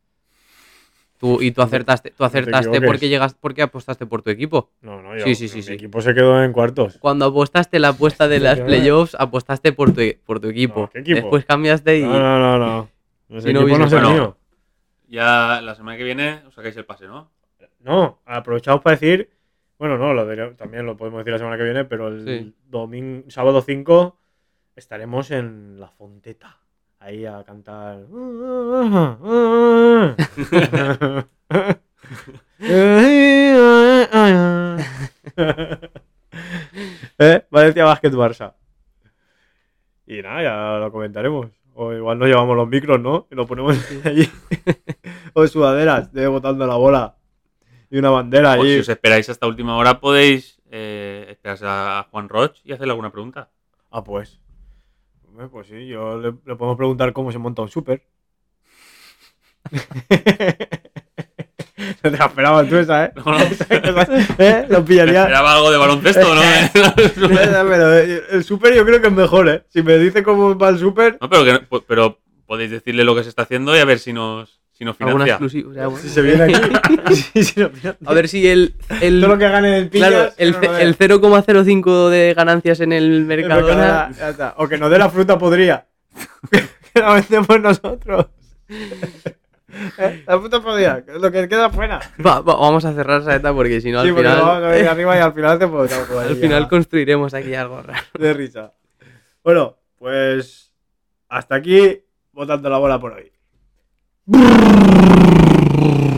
Tú, y tú acertaste, tú acertaste equivoques. porque llegas, porque apostaste por tu equipo. No, no, yo, Sí, sí, sí, mi sí. equipo se quedó en cuartos. Cuando apostaste la apuesta de <laughs> las playoffs, apostaste por tu, por tu equipo. No, ¿qué equipo? Después cambiaste y. No, no, no, no. Ese Y no equipo no es el mío. Ya la semana que viene os sacáis el pase, ¿no? No, aprovechamos para decir. Bueno, no, lo diré- también lo podemos decir la semana que viene, pero el Sí. domingo, sábado 5 estaremos en La Fonteta. Ahí a cantar. <laughs> ¿Eh? Valencia Basket Barça. Y nada, ya lo comentaremos. O igual nos llevamos los micros, ¿no? Y lo ponemos <laughs> allí. o sudaderas de botando la bola. Y una bandera O allí. si os esperáis hasta última hora, podéis eh, esperarse a Juan Roch y hacerle alguna pregunta. Ah, pues. Pues sí, yo le, le podemos preguntar cómo se monta un súper. <laughs> No te la esperabas tú esa, ¿eh? <laughs> No, no. <laughs> ¿Eh? Lo pillaría. Esperaba algo de baloncesto, ¿no? Pero el súper yo creo que es mejor, ¿eh? Si me dice cómo va el súper, no, pero, que, no- pero podéis decirle lo que se está haciendo y a ver si nos, si nos Alguna financia. exclusiva. o sea, bueno. si se viene aquí. <laughs> sí, sí. A ver si el. el Todo lo que gane en pillas. claro, el, lo dé. el 0,05 de ganancias en el El Mercadona. Mercadona, ya está. O que nos dé la fruta podrida. <laughs> que la vendemos nosotros. <laughs> ¿Eh? La que es lo que queda fuera. Va- va- vamos a cerrar esa eta porque si no, sí, al porque final. vamos a venir arriba y al final te podemos al final construiremos aquí algo raro. de risa. Bueno, pues hasta aquí botando la bola por hoy. Brrr.